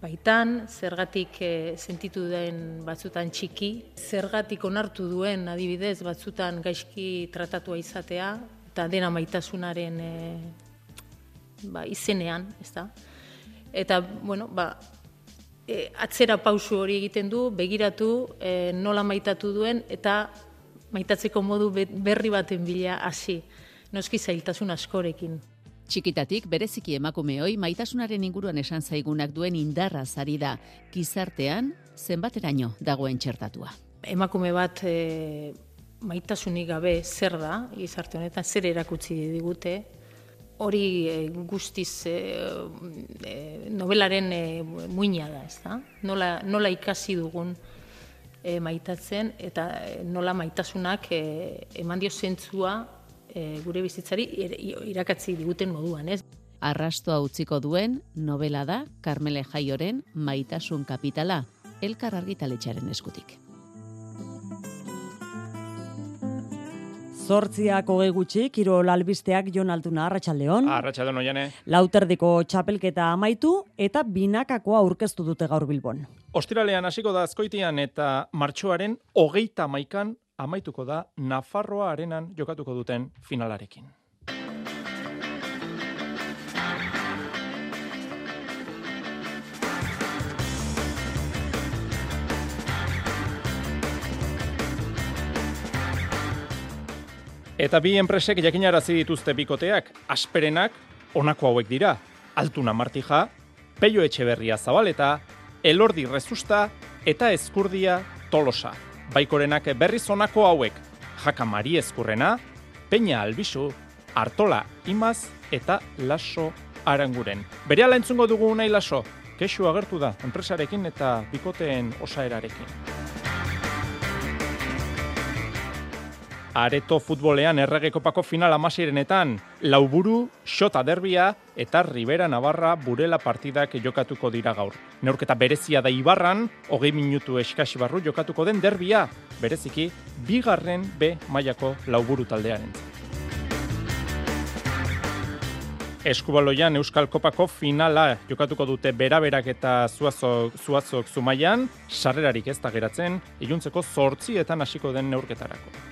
baitan, zergatik e, sentitu den batzutan txiki, zergatik onartu duen adibidez batzutan gaizki tratatua izatea, eta dena maitasunaren e, ba, izenean, ez da? Eta, bueno, ba, e, atzera pausu hori egiten du, begiratu, e, nola maitatu duen, eta maitatzeko modu berri baten bila hasi, noski zailtasun askorekin. Txikitatik bereziki emakumeoi maitasunaren inguruan esan zaigunak duen indarra zari da gizartean zenbateraino dagoen txertatua. Emakume bat e, maitasunik gabe zer da gizarte honetan zer erakutsi digute hori e, guztiz e, e, novelaren e, muina da, ez da? Nola, nola ikasi dugun e, maitatzen eta nola maitasunak e, eman dio zentzua e, gure bizitzari irakatzi diguten moduan, ez? Arrastoa utziko duen novela da Carmele Jaioren Maitasun Kapitala, elkar argitaletxaren eskutik. Zortziak hoge gutxi, kiro lalbisteak Jon Altuna, Arratxaldeon. Arratxaldeon, oiane. Lauterdiko txapelketa amaitu eta binakakoa aurkeztu dute gaur bilbon. Ostiralean hasiko da azkoitian eta martxoaren hogeita maikan amaituko da Nafarroa arenan jokatuko duten finalarekin. Eta bi enpresek jakinarazi dituzte bikoteak, asperenak, honako hauek dira, Altuna Martija, Peio Etxeberria Zabaleta, Elordi Rezusta eta Eskurdia Tolosa baikorenak berri zonako hauek, jaka mari ezkurrena, peña albizu, artola imaz eta laso aranguren. Bere ala dugu nahi laso, kexu agertu da enpresarekin eta bikoteen osaerarekin. Areto futbolean erregekopako final amasirenetan, lauburu, xota derbia eta Ribera Navarra burela partidak jokatuko dira gaur. Neurketa berezia da Ibarran, hogei minutu eskasi barru jokatuko den derbia, bereziki, bigarren B mailako lauburu taldearen. Eskubaloian Euskal Kopako finala jokatuko dute beraberak eta zuazok, zuazok zumaian, sarrerarik ez da geratzen, iluntzeko zortzietan hasiko den neurketarako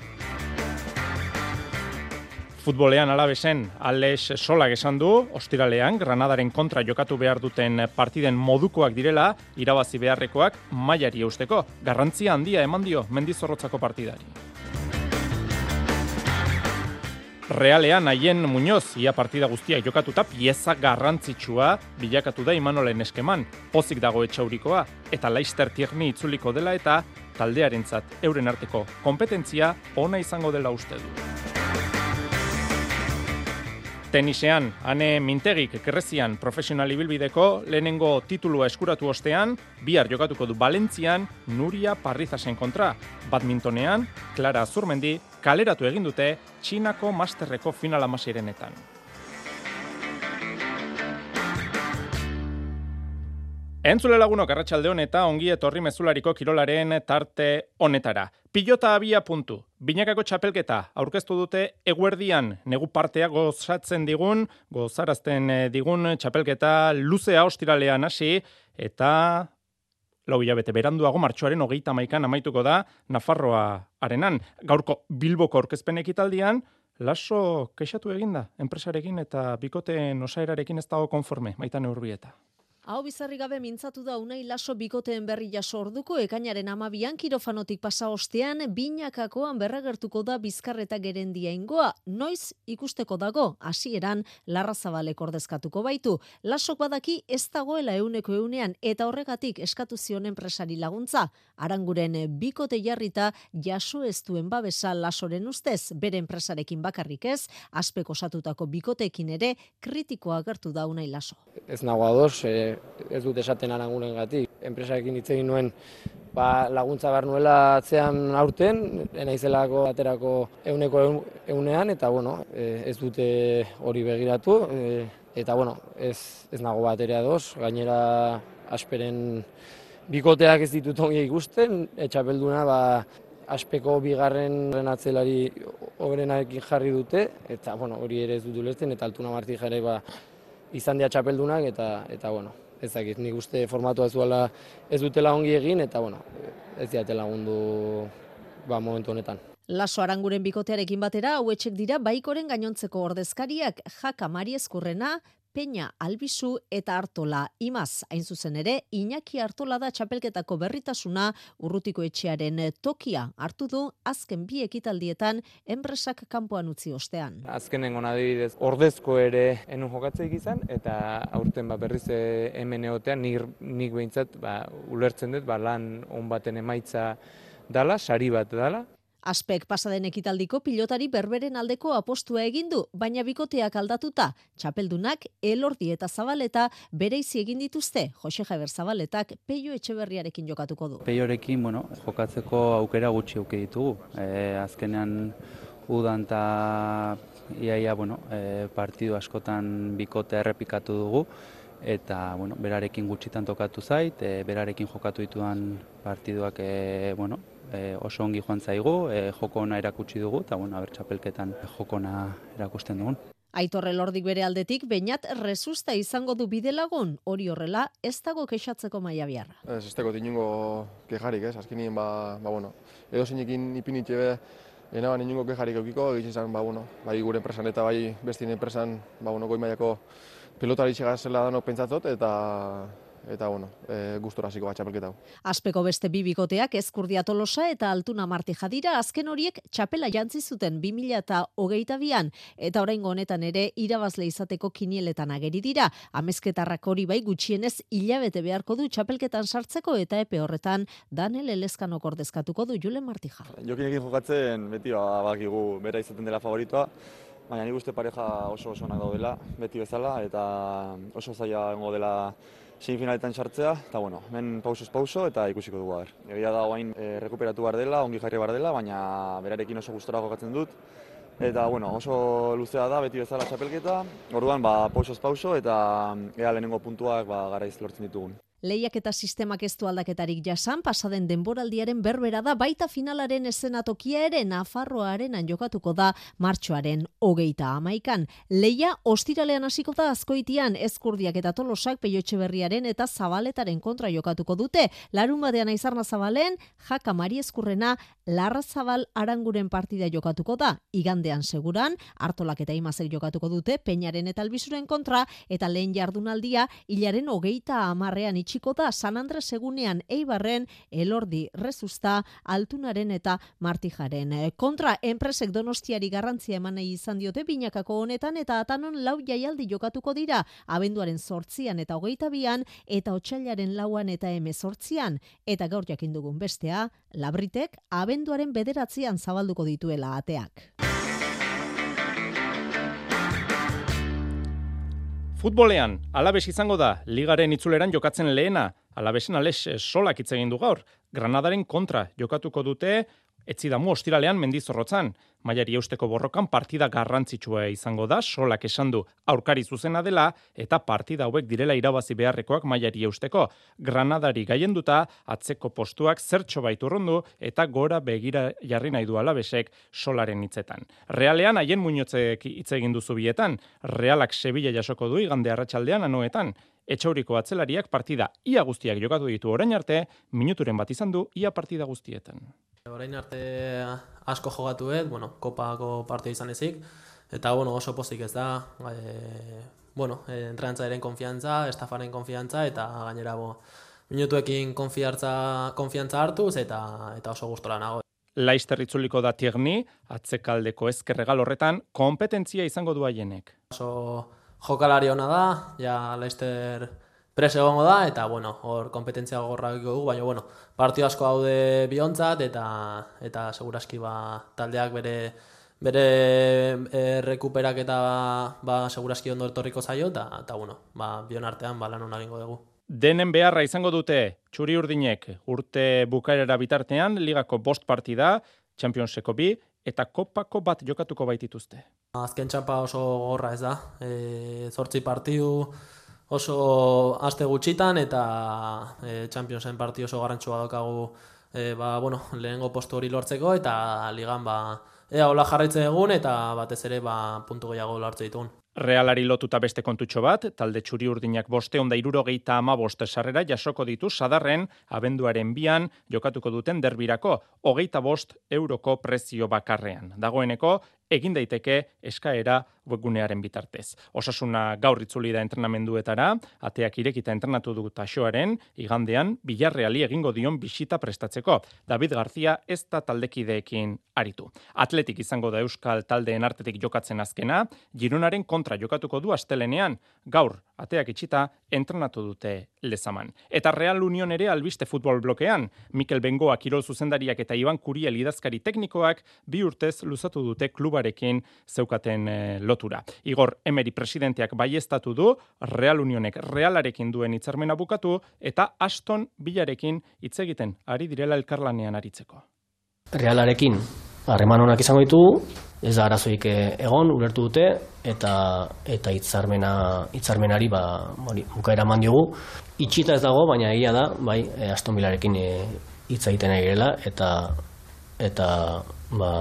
futbolean alabesen Alex Solak esan du, ostiralean Granadaren kontra jokatu behar duten partiden modukoak direla, irabazi beharrekoak mailari eusteko, garrantzia handia eman dio mendizorrotzako partidari. Realean haien Muñoz ia partida guztia jokatuta pieza garrantzitsua bilakatu da Imanolen eskeman, pozik dago etxaurikoa, eta Leister Tierni itzuliko dela eta taldearentzat euren arteko kompetentzia ona izango dela uste du. Tenisean, ane mintegik kerrezian profesional ibilbideko lehenengo titulua eskuratu ostean, bihar jokatuko du Valentzian Nuria Parrizasen kontra. Badmintonean, Clara Azurmendi kaleratu egin dute Txinako Masterreko final amasirenetan. Entzule lagunok arratsalde eta ongi etorri mezulariko kirolaren tarte honetara. Pilota abia puntu. Binakako txapelketa aurkeztu dute eguerdian negu partea gozatzen digun, gozarazten eh, digun txapelketa luzea ostiralean hasi eta lau hilabete beranduago martxoaren hogeita maikan amaituko da Nafarroa arenan. Gaurko Bilboko aurkezpen ekitaldian, Laso kexatu eginda enpresarekin eta bikoteen osaerarekin ez dago konforme, maita neurbieta. Hau bizarri gabe mintzatu da unai laso bikoteen berri jaso orduko ekainaren amabian kirofanotik pasa ostean binakakoan berragertuko da bizkarreta gerendia ingoa. Noiz ikusteko dago, hasieran larra zabalek ordezkatuko baitu. Lasok badaki ez dagoela euneko eunean eta horregatik eskatu zion enpresari laguntza. Aranguren bikote jarrita jaso ez duen babesa lasoren ustez, bere enpresarekin bakarrik ez, aspeko satutako bikotekin ere kritikoa agertu da unai laso. Ez nago ados, e, ez dut esaten aranguren gati. Enpresarekin hitz egin nuen ba, laguntza behar nuela atzean aurten, enaizelako aterako euneko eunean, eta bueno, e, ez dute hori begiratu, e, eta bueno, ez, ez nago bat ere ados, gainera asperen bikoteak ez ditut ongi ikusten, etxapelduna ba, aspeko bigarren atzelari obrenarekin jarri dute, eta bueno, hori ere ez dut ulertzen, eta altuna marti jare ba, izan dia txapeldunak, eta, eta bueno, ez dakit, nik uste formatua ez, duela, ez dutela ongi egin, eta bueno, ez diate lagundu ba, momentu honetan. Laso aranguren bikotearekin batera, hauetxek dira baikoren gainontzeko ordezkariak jaka mari eskurrena, Peña Albizu eta Artola Imaz. Hain zuzen ere, Iñaki Artola da txapelketako berritasuna urrutiko etxearen tokia hartu du azken bi ekitaldietan enpresak kanpoan utzi ostean. Azkenen gona adibidez, ordezko ere enu jokatzeik izan, eta aurten ba, berriz eh, hemen egotean, nik, nik behintzat ba, ulertzen dut, ba, lan on baten emaitza dala, sari bat dala, Aspek pasaden ekitaldiko pilotari berberen aldeko apostua egin du, baina bikoteak aldatuta, txapeldunak elordi eta zabaleta bereizi egin dituzte, Jose Jaber zabaletak peio etxeberriarekin jokatuko du. Peiorekin, bueno, jokatzeko aukera gutxi auke ditugu. E, azkenean udan eta iaia, bueno, e, partidu askotan bikote errepikatu dugu, eta bueno, berarekin gutxitan tokatu zait, e, berarekin jokatu dituan partiduak e, bueno, e, oso ongi joan zaigu, e, joko ona erakutsi dugu, eta bueno, abertxapelketan joko ona erakusten dugun. Aitorre lordik bere aldetik, bainat resusta izango du bide lagun, hori horrela ez dago kexatzeko maia biarra. Ez, ez dago tinungo kejarik, ez, azkenien, ba, ba, bueno, edo zinekin ipinitxe be, ena ba, ninungo kejarik eukiko, egiten zen, ba, bueno, bai gure enpresan eta bai bestien enpresan, ba, bueno, goi maiako pelotari txegazela danok pentsatot, eta eta bueno, e, gustora hasiko bat txapelketa Aspeko beste bi bikoteak Ezkurdia Tolosa eta Altuna Marti Jadira azken horiek txapela jantzi zuten 2022an eta oraingo honetan ere irabazle izateko kinieletan ageri dira. Amezketarrak hori bai gutxienez hilabete beharko du txapelketan sartzeko eta epe horretan Daniel Elezkano ordezkatuko du Julen Martija. Jokinekin jokatzen beti ba, bakigu bera izaten dela favoritoa. Baina ni guzti pareja oso oso daudela, beti bezala, eta oso zaila dela semifinaletan sartzea, eta bueno, hemen pauso pauso eta ikusiko dugu ber. Egia da orain e, rekuperatu bar dela, ongi jarri bar dela, baina berarekin oso gustora jokatzen dut. Eta bueno, oso luzea da beti bezala txapelketa. Orduan ba pauso pauso eta ea lehenengo puntuak ba garaiz lortzen ditugun. Lehiak eta sistemak ez du aldaketarik jasan, pasaden denboraldiaren berbera da, baita finalaren eszenatokia ere Nafarroaren jokatuko da martxoaren hogeita amaikan. Leia ostiralean hasiko da azkoitian ezkurdiak eta tolosak peiotxe berriaren eta zabaletaren kontra jokatuko dute. Larun batean aizarna zabalen, jaka mari eskurrena, larra zabal aranguren partida jokatuko da. Igandean seguran, hartolak eta imazek jokatuko dute, peinaren eta albizuren kontra, eta lehen jardunaldia, hilaren hogeita amarrean itxiko da San Andres egunean Eibarren, Elordi, Rezusta, Altunaren eta Martijaren. Kontra, enpresek donostiari garrantzia eman izan diote binakako honetan eta atanon lau jaialdi jokatuko dira, abenduaren sortzian eta hogeita bian, eta otxailaren lauan eta eme sortzian. Eta gaur jakin dugun bestea, labritek abenduaren bederatzean zabalduko dituela ateak. Futbolean, alabes izango da, ligaren itzuleran jokatzen lehena, alabesen ales solak hitz egin du gaur. Granadaren kontra jokatuko dute, etzidamu ostiralean mendizorrotzan. Maiari eusteko borrokan partida garrantzitsua izango da, solak esan du aurkari zuzena dela, eta partida hauek direla irabazi beharrekoak maiari eusteko. Granadari gaienduta, atzeko postuak zertxo baitu rondu, eta gora begira jarri nahi du alabesek solaren hitzetan. Realean, haien muñotzek hitz egin duzu bietan, realak Sevilla jasoko du igande arratsaldean anoetan, Etxauriko atzelariak partida ia guztiak jokatu ditu orain arte, minuturen bat izan du ia partida guztietan. Orain arte asko jogatuet, bueno, kopako partida izan ezik, eta bueno, oso pozik ez da, e, bueno, e, entrenantzaren konfiantza, estafaren konfiantza, eta gainera bo, minutuekin konfiantza, konfiantza hartuz, eta eta oso gustora nago. Laister itzuliko da tierni, atzekaldeko ezkerregal horretan, kompetentzia izango du haienek. Oso jokalari ona da, ja Laister pres egongo da, eta bueno, hor kompetentzia gorra dugu, baina bueno, partio asko daude biontzat, eta eta seguraski ba, taldeak bere bere e, rekuperak eta ba, seguraski ondo etorriko zaio, eta, eta bueno, ba, bion artean ba, lan egingo dugu. Denen beharra izango dute, txuri urdinek, urte bukaerera bitartean, ligako bost partida, Championseko bi, eta kopako bat jokatuko baitituzte. Azken txapa oso gorra ez da, e, zortzi partiu oso aste gutxitan, eta e, Championsen partiu oso garantzua daukagu e, ba, bueno, lehengo postu hori lortzeko, eta ligan ba, ea hola jarraitzen egun, eta batez ere ba, puntu gehiago lortze ditugun. Realari lotuta beste kontutxo bat, talde txuri urdinak boste onda iruro geita ama boste sarrera jasoko ditu sadarren abenduaren bian jokatuko duten derbirako, hogeita bost euroko prezio bakarrean. Dagoeneko, egin daiteke eskaera webgunearen bitartez. Osasuna gaur itzuli da entrenamenduetara, ateak irekita entrenatu du taxoaren, igandean, bilarreali egingo dion bisita prestatzeko. David Garzia ez da taldekideekin aritu. Atletik izango da Euskal taldeen artetik jokatzen azkena, Girunaren kontra jokatuko du astelenean, gaur, ateak itxita, entrenatu dute lezaman. Eta Real Union ere albiste futbol blokean, Mikel Bengoa kirol zuzendariak eta Iban Kuriel idazkari teknikoak bi urtez luzatu dute klubarekin zeukaten e, lotura. Igor Emery presidenteak baiestatu du, Real Unionek Realarekin duen hitzarmena bukatu eta Aston Bilarekin hitz egiten ari direla elkarlanean aritzeko. Realarekin harreman onak izango ditugu, ez da arazoik eh, egon, ulertu dute, eta eta hitzarmena hitzarmenari ba, hori, bukaera eman diogu. Itxita ez dago, baina egia da, bai, e, Aston Villarekin eh, hitz e, egiten ari eta eta ba,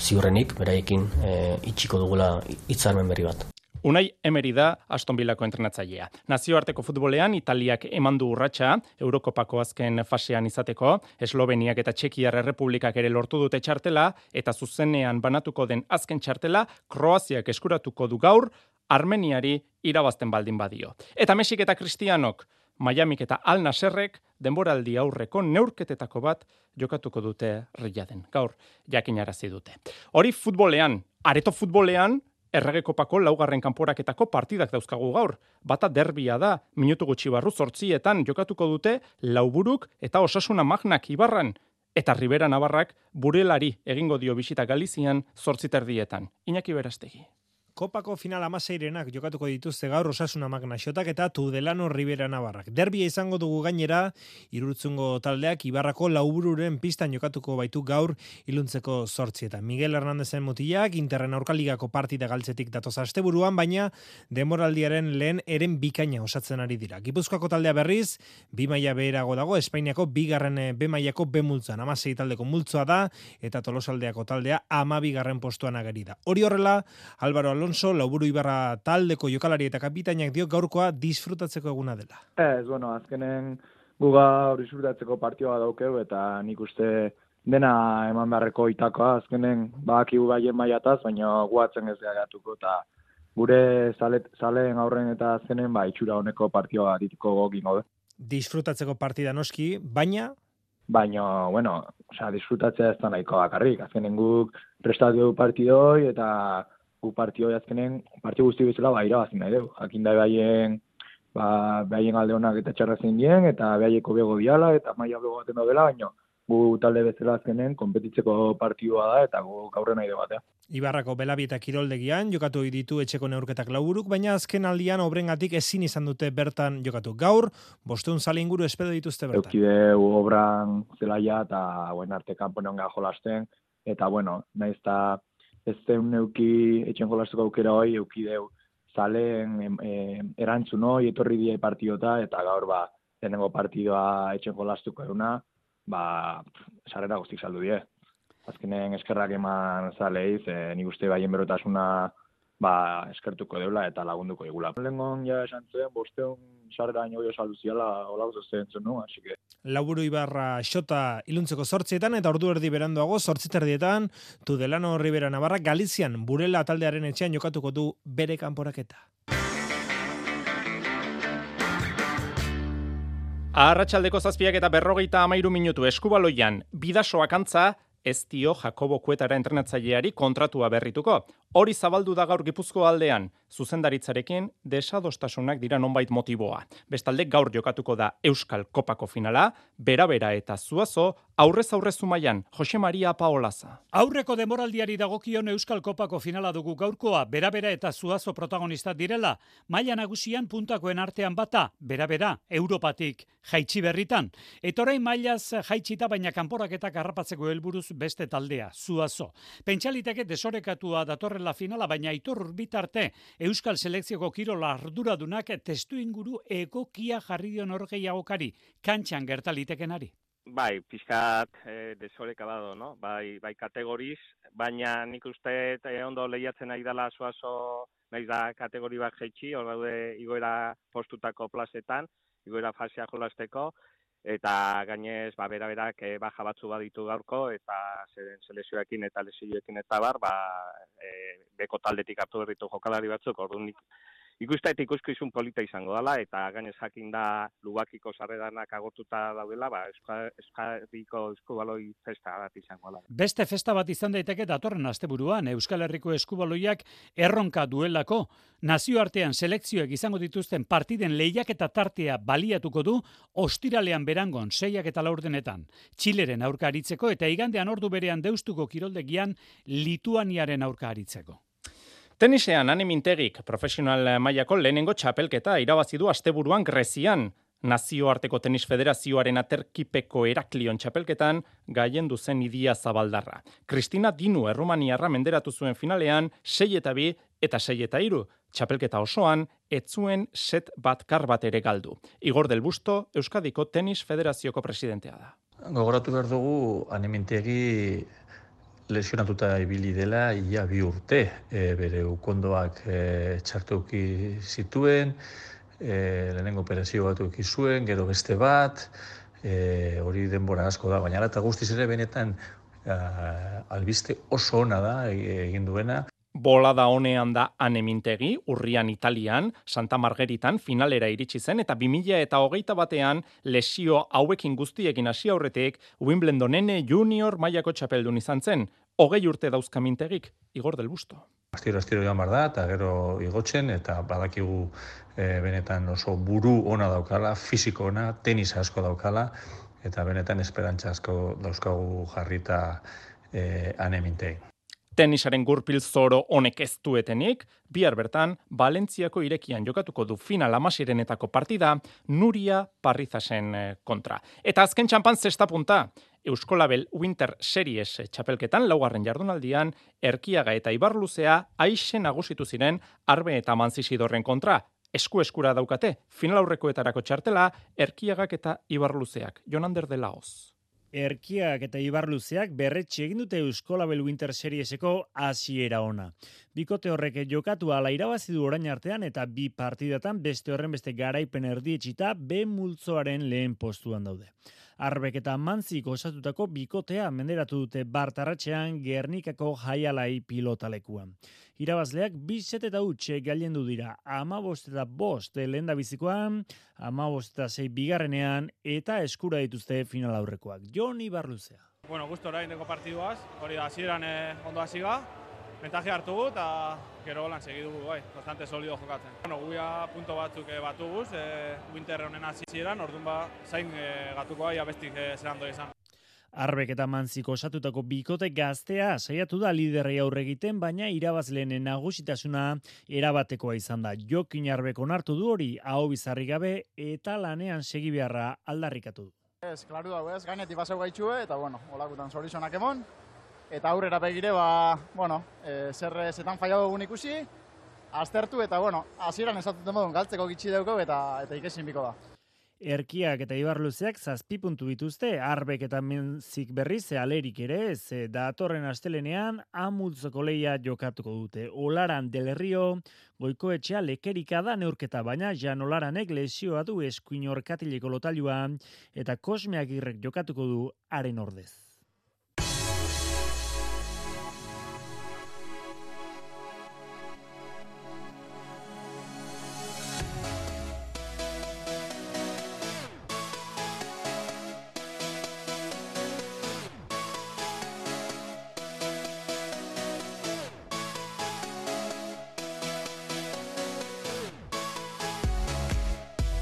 ziurrenik, beraiekin e, itxiko dugula hitzarmen berri bat. Unai Emery da Aston Villako entrenatzailea. Nazioarteko futbolean Italiak emandu urratsa Eurokopako azken fasean izateko, Esloveniak eta Txekiar Errepublikak ere lortu dute txartela eta zuzenean banatuko den azken txartela Kroaziak eskuratuko du gaur Armeniari irabazten baldin badio. Eta Mexik eta Kristianok Miamik eta Al Naserrek denboraldi aurreko neurketetako bat jokatuko dute riaden. Gaur, jakinarazi dute. Hori futbolean, areto futbolean, Erregekopako laugarren kanporaketako partidak dauzkagu gaur. Bata derbia da, minutu gutxi barru zortzietan jokatuko dute lauburuk eta osasuna magnak ibarran. Eta Ribera Navarrak burelari egingo dio bisita Galizian zortziterdietan. Iñaki Berastegi. Kopako final amaseirenak jokatuko dituzte gaur osasuna magna xotak eta Tudelano Rivera Navarrak. Derbia izango dugu gainera, irurutzungo taldeak Ibarrako laubururen pistan jokatuko baitu gaur iluntzeko sortzieta. Miguel Hernandezen mutiak, interren aurkaligako partida galtzetik datoz asteburuan, baina demoraldiaren lehen eren bikaina osatzen ari dira. Gipuzkoako taldea berriz, bi maila beherago dago, Espainiako bigarren eh, B mailako B multzan, amasei taldeko multzoa da, eta tolosaldeako taldea ama bigarren postuan ageri da. Hori horrela, Álvaro Alonso Alonso, lauburu ibarra taldeko jokalari eta kapitainak dio gaurkoa disfrutatzeko eguna dela. Ez, bueno, azkenen guga hori disfrutatzeko partioa daukeu eta nik uste dena eman beharreko itakoa, azkenen bakigu baien maiataz, baina guatzen ez gaiatuko eta gure zaleen aurren eta azkenen ba, itxura honeko partioa dituko gogin gode. Disfrutatzeko partida noski, baina Baina, bueno, osea, disfrutatzea ez da nahiko bakarrik. Azkenen guk prestatu partidoi eta gu partio azkenen, partio guzti bezala ba, irabazin nahi dugu. Jakin da behaien, ba, behaien alde honak eta txarra zein dien, eta behaieko bego diala, eta maia bego baten dela, baina gu talde bezala azkenen, konpetitzeko partioa da, eta gu gaurre nahi dugu batea. Ibarrako belabi eta kiroldegian jokatu ditu etxeko neurketak lauburuk, baina azken aldian obrengatik ezin izan dute bertan jokatu. Gaur, bosteun zale inguru espedo dituzte bertan. Eukide obran zelaia eta buen arte kanponean jolasten, eta bueno, nahiz eta ez zen neuki etxen jolastuko aukera hoi, euki deu zalen e, erantzun hoi, etorri die partiota, eta gaur ba, denengo partidoa etxen jolastuko eruna, ba, sarrera guztik saldu die. Azkenen eskerrak eman zaleiz, e, nik uste baien berotasuna ba, eskertuko deula eta lagunduko igula. Lengon ja esan zuen, bosteun sarra ino jo saldu ziala olau zen nu, así que... Laburu Ibarra xota iluntzeko sortzietan eta ordu erdi beranduago sortziterdietan Tudelano Rivera Navarra Galizian burela taldearen etxean jokatuko du bere kanporaketa. Arratxaldeko zazpiak eta berrogeita amairu minutu eskubaloian, bidasoak antza, ez dio Jakobo Kuetara entrenatzaileari kontratua berrituko. Hori zabaldu da gaur Gipuzko aldean, zuzendaritzarekin desadostasunak dira nonbait motiboa. Bestalde gaur jokatuko da Euskal Kopako finala, bera-bera eta zuazo, aurrez aurrez zumaian, Jose Maria Paolaza. Aurreko demoraldiari dagokion Euskal Kopako finala dugu gaurkoa, bera-bera eta zuazo protagonista direla, maila nagusian puntakoen artean bata, bera-bera, Europatik, jaitsi berritan. Etorain mailaz jaitsita baina kanporaketak harrapatzeko helburuz beste taldea, zuazo. Pentsaliteke desorekatua datorrela finala, baina itor bitarte Euskal Selekzioko kirola arduradunak testu inguru egokia jarri dion orgeiagokari, kantxan gertalitekenari. Bai, pixkat e, desoreka bado, no? Bai, bai kategoriz, baina nik uste e, ondo lehiatzen nahi dela suazo, nahi da kategori bat jeitsi, hor daude igoera postutako plazetan, igoera fasea jolasteko, eta gainez ba bera berak e, baja batzu baditu gaurko eta zeren selekzioekin eta lesioekin eta bar ba e, beko taldetik hartu berritu jokalari batzuk orduan ikusta eta ikuskizun polita izango dela, eta gainez jakin da lubakiko sarredanak agortuta daudela, ba, eskarriko eskubaloi festa bat izango dela. Beste festa bat izan daiteke datorren asteburuan Euskal Herriko eskubaloiak erronka duelako, nazioartean selekzioek izango dituzten partiden lehiak eta tartea baliatuko du, ostiralean berangon seiak eta laurdenetan, Txileren aurka aritzeko eta igandean ordu berean deustuko kiroldegian Lituaniaren aurka aritzeko. Tenisean animintegik profesional mailako lehenengo txapelketa irabazi du asteburuan Grezian. Nazioarteko Tenis Federazioaren aterkipeko Eraklion txapelketan gaien duzen idia zabaldarra. Kristina Dinu erromaniarra menderatu zuen finalean, sei eta bi eta sei eta iru. Txapelketa osoan, etzuen set bat kar bat ere galdu. Igor del Busto, Euskadiko Tenis Federazioko presidentea da. Gogoratu behar dugu animintegi lesionatuta ibili dela ia bi urte. E, bere ukondoak e, txartuki zituen e, lehenengo operazio bat zuen gero beste bat e, hori denbora asko da. Baina eta guztiz ere benetan a, albiste oso ona da e, egin duena Bolada honean da anemintegi, urrian Italian, Santa Margeritan finalera iritsi zen, eta 2000 eta hogeita batean lesio hauekin guztiekin hasi aurretik Wimbledonen junior mailako txapeldun izan zen, hogei urte dauzkamintegik, igor del busto. Astiro, astiro joan bar da, eta gero igotzen, eta badakigu e, benetan oso buru ona daukala, fisiko ona, tenis asko daukala, eta benetan esperantza asko dauzkagu jarrita e, anemintegi tenisaren gurpil zoro honek ez duetenik, bihar bertan, Valentziako irekian jokatuko du final amasirenetako partida, Nuria Parrizasen eh, kontra. Eta azken txampan zesta punta, Euskolabel Winter Series txapelketan laugarren jardunaldian, Erkiaga eta Ibarluzea aixen nagusitu ziren arbe eta manzisidorren kontra, esku eskura daukate, final aurrekoetarako txartela, Erkiagak eta Ibarluzeak, Jonander de Laoz. Erkiak eta Ibarluzeak berretxe egin dute Euskolabel Winter Serieseko hasiera ona. Bikote horrek jokatu ala irabazi du orain artean eta bi partidatan beste horren beste garaipen erdietxita B multzoaren lehen postuan daude. Arbek eta Mantzik osatutako bikotea menderatu dute Bartarratxean Gernikako jaialai pilotalekuan. Irabazleak bizet eta utxe gailendu dira ama eta bost lehen bizikoan, ama eta zei bigarrenean eta eskura dituzte final aurrekoak. Joni Barluzea. Bueno, guztu orain deko partiduaz, hori da, ziren eh, ondo hasiga, mentaje hartu gu, eta gero lan segidu bai, bastante solido jokatzen. Bueno, guia punto batzuk eh, batu guz, eh, winter honen hasi ziren, orduan ba, zain eh, gatuko bai, abestik eh, zerando izan. Arbek eta manziko osatutako bikote gaztea saiatu da liderrei aurre egiten, baina irabazlenen nagusitasuna erabatekoa izan da. Jokin arbek onartu du hori, hau bizarri gabe eta lanean segi beharra aldarrikatu du. Ez, klaru dago ez, gainetik basau gaitxue, eta bueno, olakutan zorizonak emon, eta aurrera begire ba, bueno, e, zer zetan faia dugun ikusi, aztertu eta bueno, hasieran esatuten modun galtzeko gitsi dauko eta eta ikesin biko da. Erkiak eta Ibarluzeak zazpi puntu dituzte, arbek eta menzik berriz alerik ere, ze datorren astelenean amutzoko leia jokatuko dute. Olaran del Rio, goikoetxea lekerika da neurketa, baina jan olaranek lesioa du eskuin orkatileko lotalua eta kosmeak irrek jokatuko du haren ordez.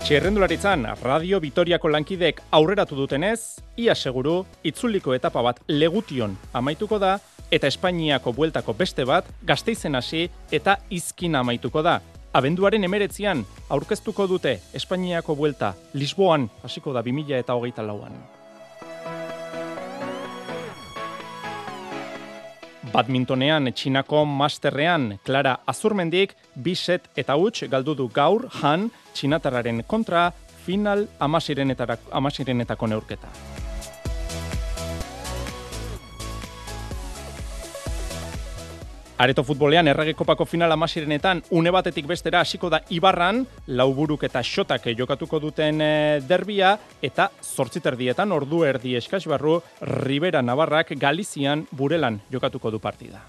Txerrendularitzan, Radio Vitoriako lankidek aurreratu dutenez, ia seguru, itzuliko etapa bat legution amaituko da, eta Espainiako bueltako beste bat, gazteizen hasi eta izkin amaituko da. Abenduaren emeretzian, aurkeztuko dute Espainiako buelta, Lisboan, hasiko da 2000 eta hogeita lauan. Badmintonean, Txinako masterrean, Clara Azurmendik, biset eta huts galdu du gaur, han, txinatarraren kontra final amasirenetako neurketa. Areto futbolean errege kopako final amasirenetan une batetik bestera hasiko da Ibarran, lauburuk eta xotak jokatuko duten eh, derbia, eta zortziterdietan ordu erdi eskasbarru Ribera Navarrak Galizian burelan jokatuko du partida.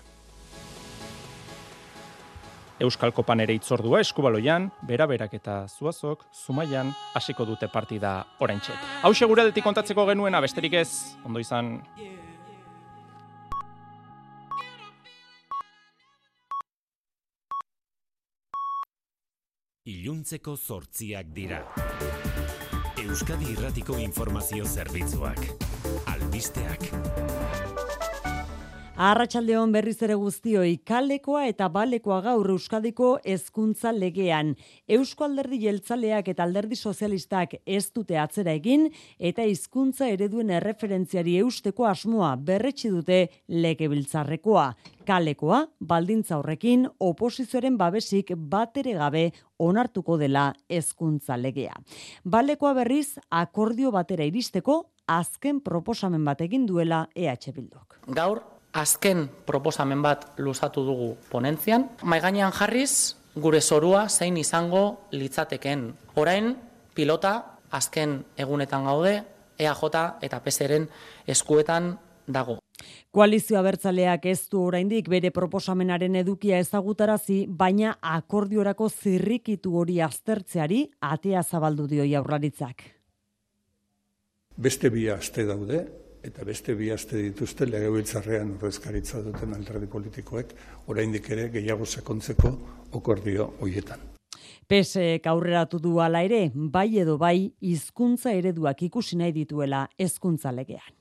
Euskal Kopan ere itzordua eskubaloian, bera-berak eta zuazok, zumaian, hasiko dute partida orain txet. Hau seguradetik kontatzeko genuena, besterik ez, ondo izan... Iluntzeko zortziak dira. Euskadi Irratiko Informazio Zerbitzuak. Albisteak. Arratsaldeon berriz ere guztioi kalekoa eta balekoa gaur Euskadiko hezkuntza legean. Eusko Alderdi Jeltzaleak eta Alderdi Sozialistak ez dute atzera egin eta hizkuntza ereduen erreferentziari eusteko asmoa berretsi dute legebiltzarrekoa. Kalekoa baldintza horrekin oposizioaren babesik batere gabe onartuko dela hezkuntza legea. Balekoa berriz akordio batera iristeko azken proposamen bat egin duela EH Bilduk. Gaur azken proposamen bat luzatu dugu ponentzian. Maiganean jarriz, gure zorua zein izango litzateken. Orain, pilota azken egunetan gaude, EAJ eta PSren eskuetan dago. Koalizio abertzaleak ez du oraindik bere proposamenaren edukia ezagutarazi, baina akordiorako zirrikitu hori aztertzeari atea zabaldu dio jaurlaritzak. Beste bi aste daude, eta beste bi aste dituzte legebiltzarrean ordezkaritza duten alderdi politikoek oraindik ere gehiago sakontzeko okordio hoietan. Pese aurreratu du ala ere, bai edo bai hizkuntza ereduak ikusi nahi dituela hezkuntza legean.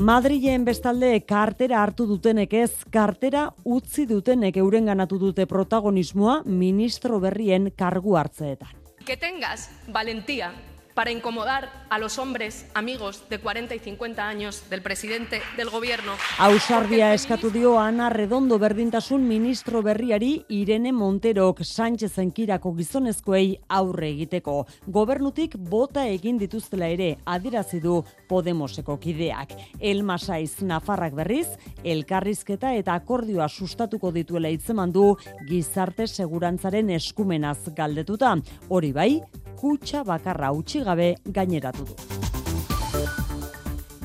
Madrilen bestalde kartera hartu dutenek ez, kartera utzi dutenek euren ganatu dute protagonismoa ministro berrien kargu hartzeetan. Que tengas valentía para incomodar a los hombres amigos de 40 y 50 años del presidente del gobierno. Ausardia eskatu dio Ana Redondo berdintasun ministro berriari Irene Monterok Sánchez enkirako gizonezkoei aurre egiteko. Gobernutik bota egin dituztela ere adierazi du Podemoseko kideak. Elma Saiz Nafarrak berriz, elkarrizketa eta akordioa sustatuko dituela hitzeman du gizarte segurantzaren eskumenaz galdetuta. Hori bai, kutsa bakarra utzi gabe gaineratu du.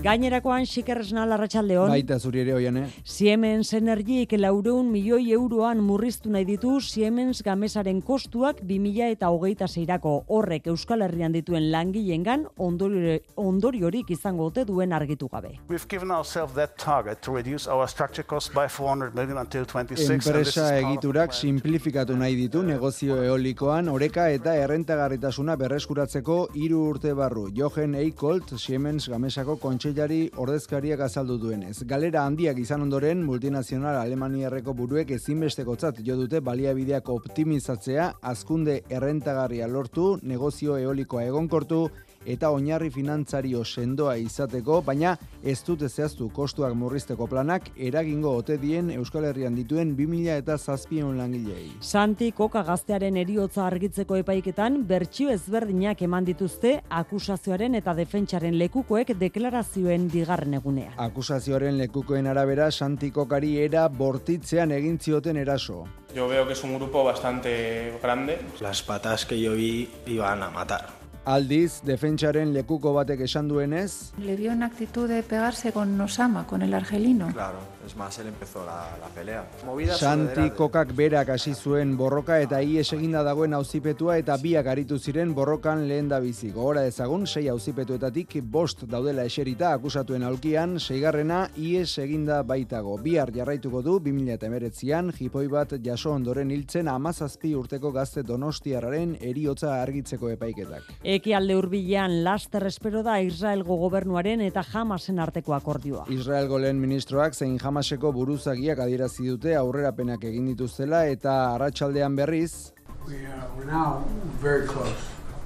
Gainerakoan xikerresna larratxaldeon. Baita zuri ere oian, eh? Siemens Energik laureun milioi euroan murriztu nahi ditu Siemens gamesaren kostuak 2000 eta hogeita zeirako horrek Euskal Herrian dituen langilengan ondori, ondoriorik izango ote duen argitu gabe. We've given ourselves that target to reduce our structure costs by 400 million until 26. Enpresa egiturak simplifikatu nahi ditu negozio eolikoan oreka eta errentagarritasuna berreskuratzeko hiru urte barru. Jochen Eikolt Siemens gamesako kontxe kontseilari ordezkariak azaldu duenez. Galera handiak izan ondoren, multinazional Alemaniarreko buruek ezinbestekotzat jo dute baliabideak optimizatzea, azkunde errentagarria lortu, negozio eolikoa egonkortu, eta oinarri finantzario sendoa izateko, baina ez dute zehaztu kostuak murrizteko planak eragingo ote dien Euskal Herrian dituen 2000 eta zazpion langilei. Santi Koka gaztearen eriotza argitzeko epaiketan bertsio ezberdinak eman dituzte akusazioaren eta defentsaren lekukoek deklarazioen bigarren egunea. Akusazioaren lekukoen arabera Santi Kokari era bortitzean egin zioten eraso. Yo veo que es un grupo bastante grande. Las patas que yo vi iban a matar. Aldiz, defentsaren lekuko batek esan duenez... Le vio una actitud de pegarse con Osama, con el argelino. Claro, es más, él empezó la, la pelea. Movida Santi kokak berak hasi zuen borroka eta ies eginda dagoen auzipetua eta biak aritu ziren borrokan lehen da bizi. Gogora ezagun, sei auzipetuetatik bost daudela eserita akusatuen aulkian, seigarrena ies eginda baitago. Bihar jarraituko du, 2008an, jipoi bat jaso ondoren hiltzen amazazpi urteko gazte donostiarraren eriotza argitzeko epaiketak. Ekialde hurbilean laster espero da Israelgo gobernuaren eta Hamasen arteko akordioa. Israelgo lehen ministroak zein Hamaseko buruzagiak adierazi dute aurrerapenak egin dituztela eta arratsaldean berriz We are now very close,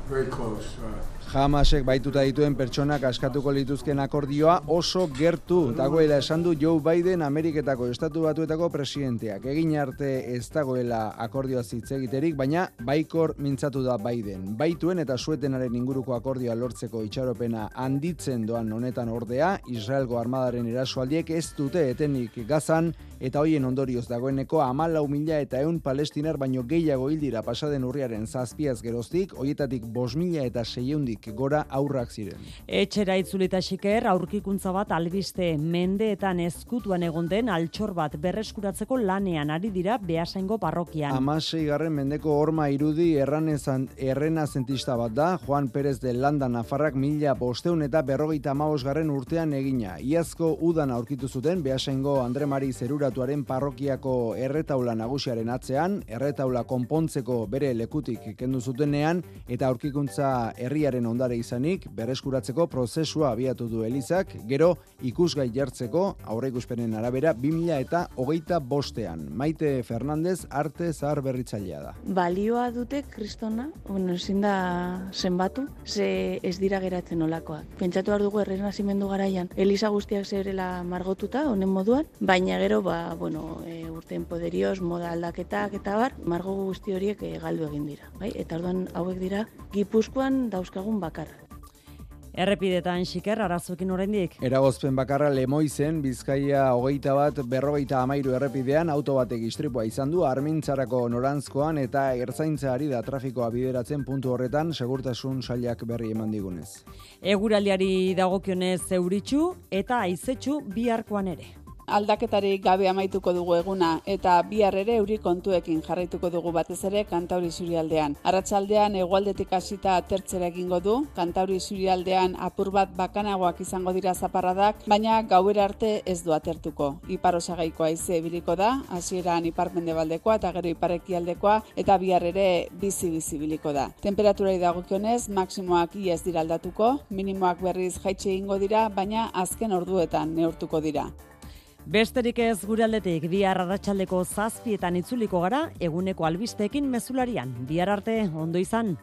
very close. Uh, Hamasek baituta dituen pertsonak askatuko lituzken akordioa oso gertu dagoela esan du Joe Biden Ameriketako Estatu Batuetako presidenteak. Egin arte ez dagoela akordioa hitz egiterik, baina baikor mintzatu da Biden. Baituen eta suetenaren inguruko akordioa lortzeko itxaropena handitzen doan honetan ordea, Israelgo armadaren erasoaldiek ez dute etenik gazan, eta hoien ondorioz dagoeneko amalau mila eta eun palestinar baino gehiago hildira pasaden urriaren zazpiaz geroztik, hoietatik bos mila eta seieundik gora aurrak ziren. Etxera itzulita xiker aurkikuntza bat albiste mendeetan ezkutuan egon den altxor bat berreskuratzeko lanean ari dira behasaingo parrokian. Amasei garren mendeko horma irudi erranezan, errena zentista bat da, Juan Pérez de Landa Nafarrak mila bosteun eta berrogeita maos garren urtean egina. Iazko udan aurkitu zuten behasaingo Andre Mari zeruratuaren parrokiako erretaula nagusiaren atzean, erretaula konpontzeko bere lekutik kendu zutenean, eta aurkikuntza herriaren ondare izanik berreskuratzeko prozesua abiatu du Elizak, gero ikusgai jartzeko aurreikuspenen arabera 2000 eta hogeita bostean. Maite Fernandez arte zahar berritzailea da. Balioa dute kristona, bueno, ezin da zenbatu, ze ez dira geratzen olakoak. Pentsatu behar dugu errenazimendu garaian, Eliza guztiak zerela margotuta, honen moduan, baina gero, ba, bueno, e, urten poderioz, moda aldaketak eta bar, margo guzti horiek e, galdu egin dira. Bai? Eta orduan hauek dira, Gipuzkoan dauzkagun bakarra. Errepidetan xiker arazoekin oraindik. Eragozpen bakarra Lemoizen Bizkaia hogeita bat berrogeita amairu errepidean auto batek istripua izan du armintzarako norantzkoan eta ertzaintza da trafikoa bideratzen puntu horretan segurtasun sailak berri eman digunez. Eguraldiari dagokionez euritxu eta aizetxu biharkoan ere aldaketarik gabe amaituko dugu eguna eta bihar ere euri kontuekin jarraituko dugu batez ere kantauri zurialdean. Arratsaldean hegoaldetik hasita atertzera egingo du, kantauri zurialdean apur bat bakanagoak izango dira zaparradak, baina gauera arte ez du atertuko. Ipar osagaiko haize biliko da, hasieran iparmendebaldekoa eta gero iparekialdekoa eta bihar ere bizi bizi biliko da. Temperaturai dagokionez, maksimoak iez dira aldatuko, minimoak berriz jaitxe egingo dira, baina azken orduetan neurtuko dira. Besterik ez gure aldetik, bihar arratsaldeko zazpietan itzuliko gara, eguneko albisteekin mezularian. Bihar arte, ondo izan.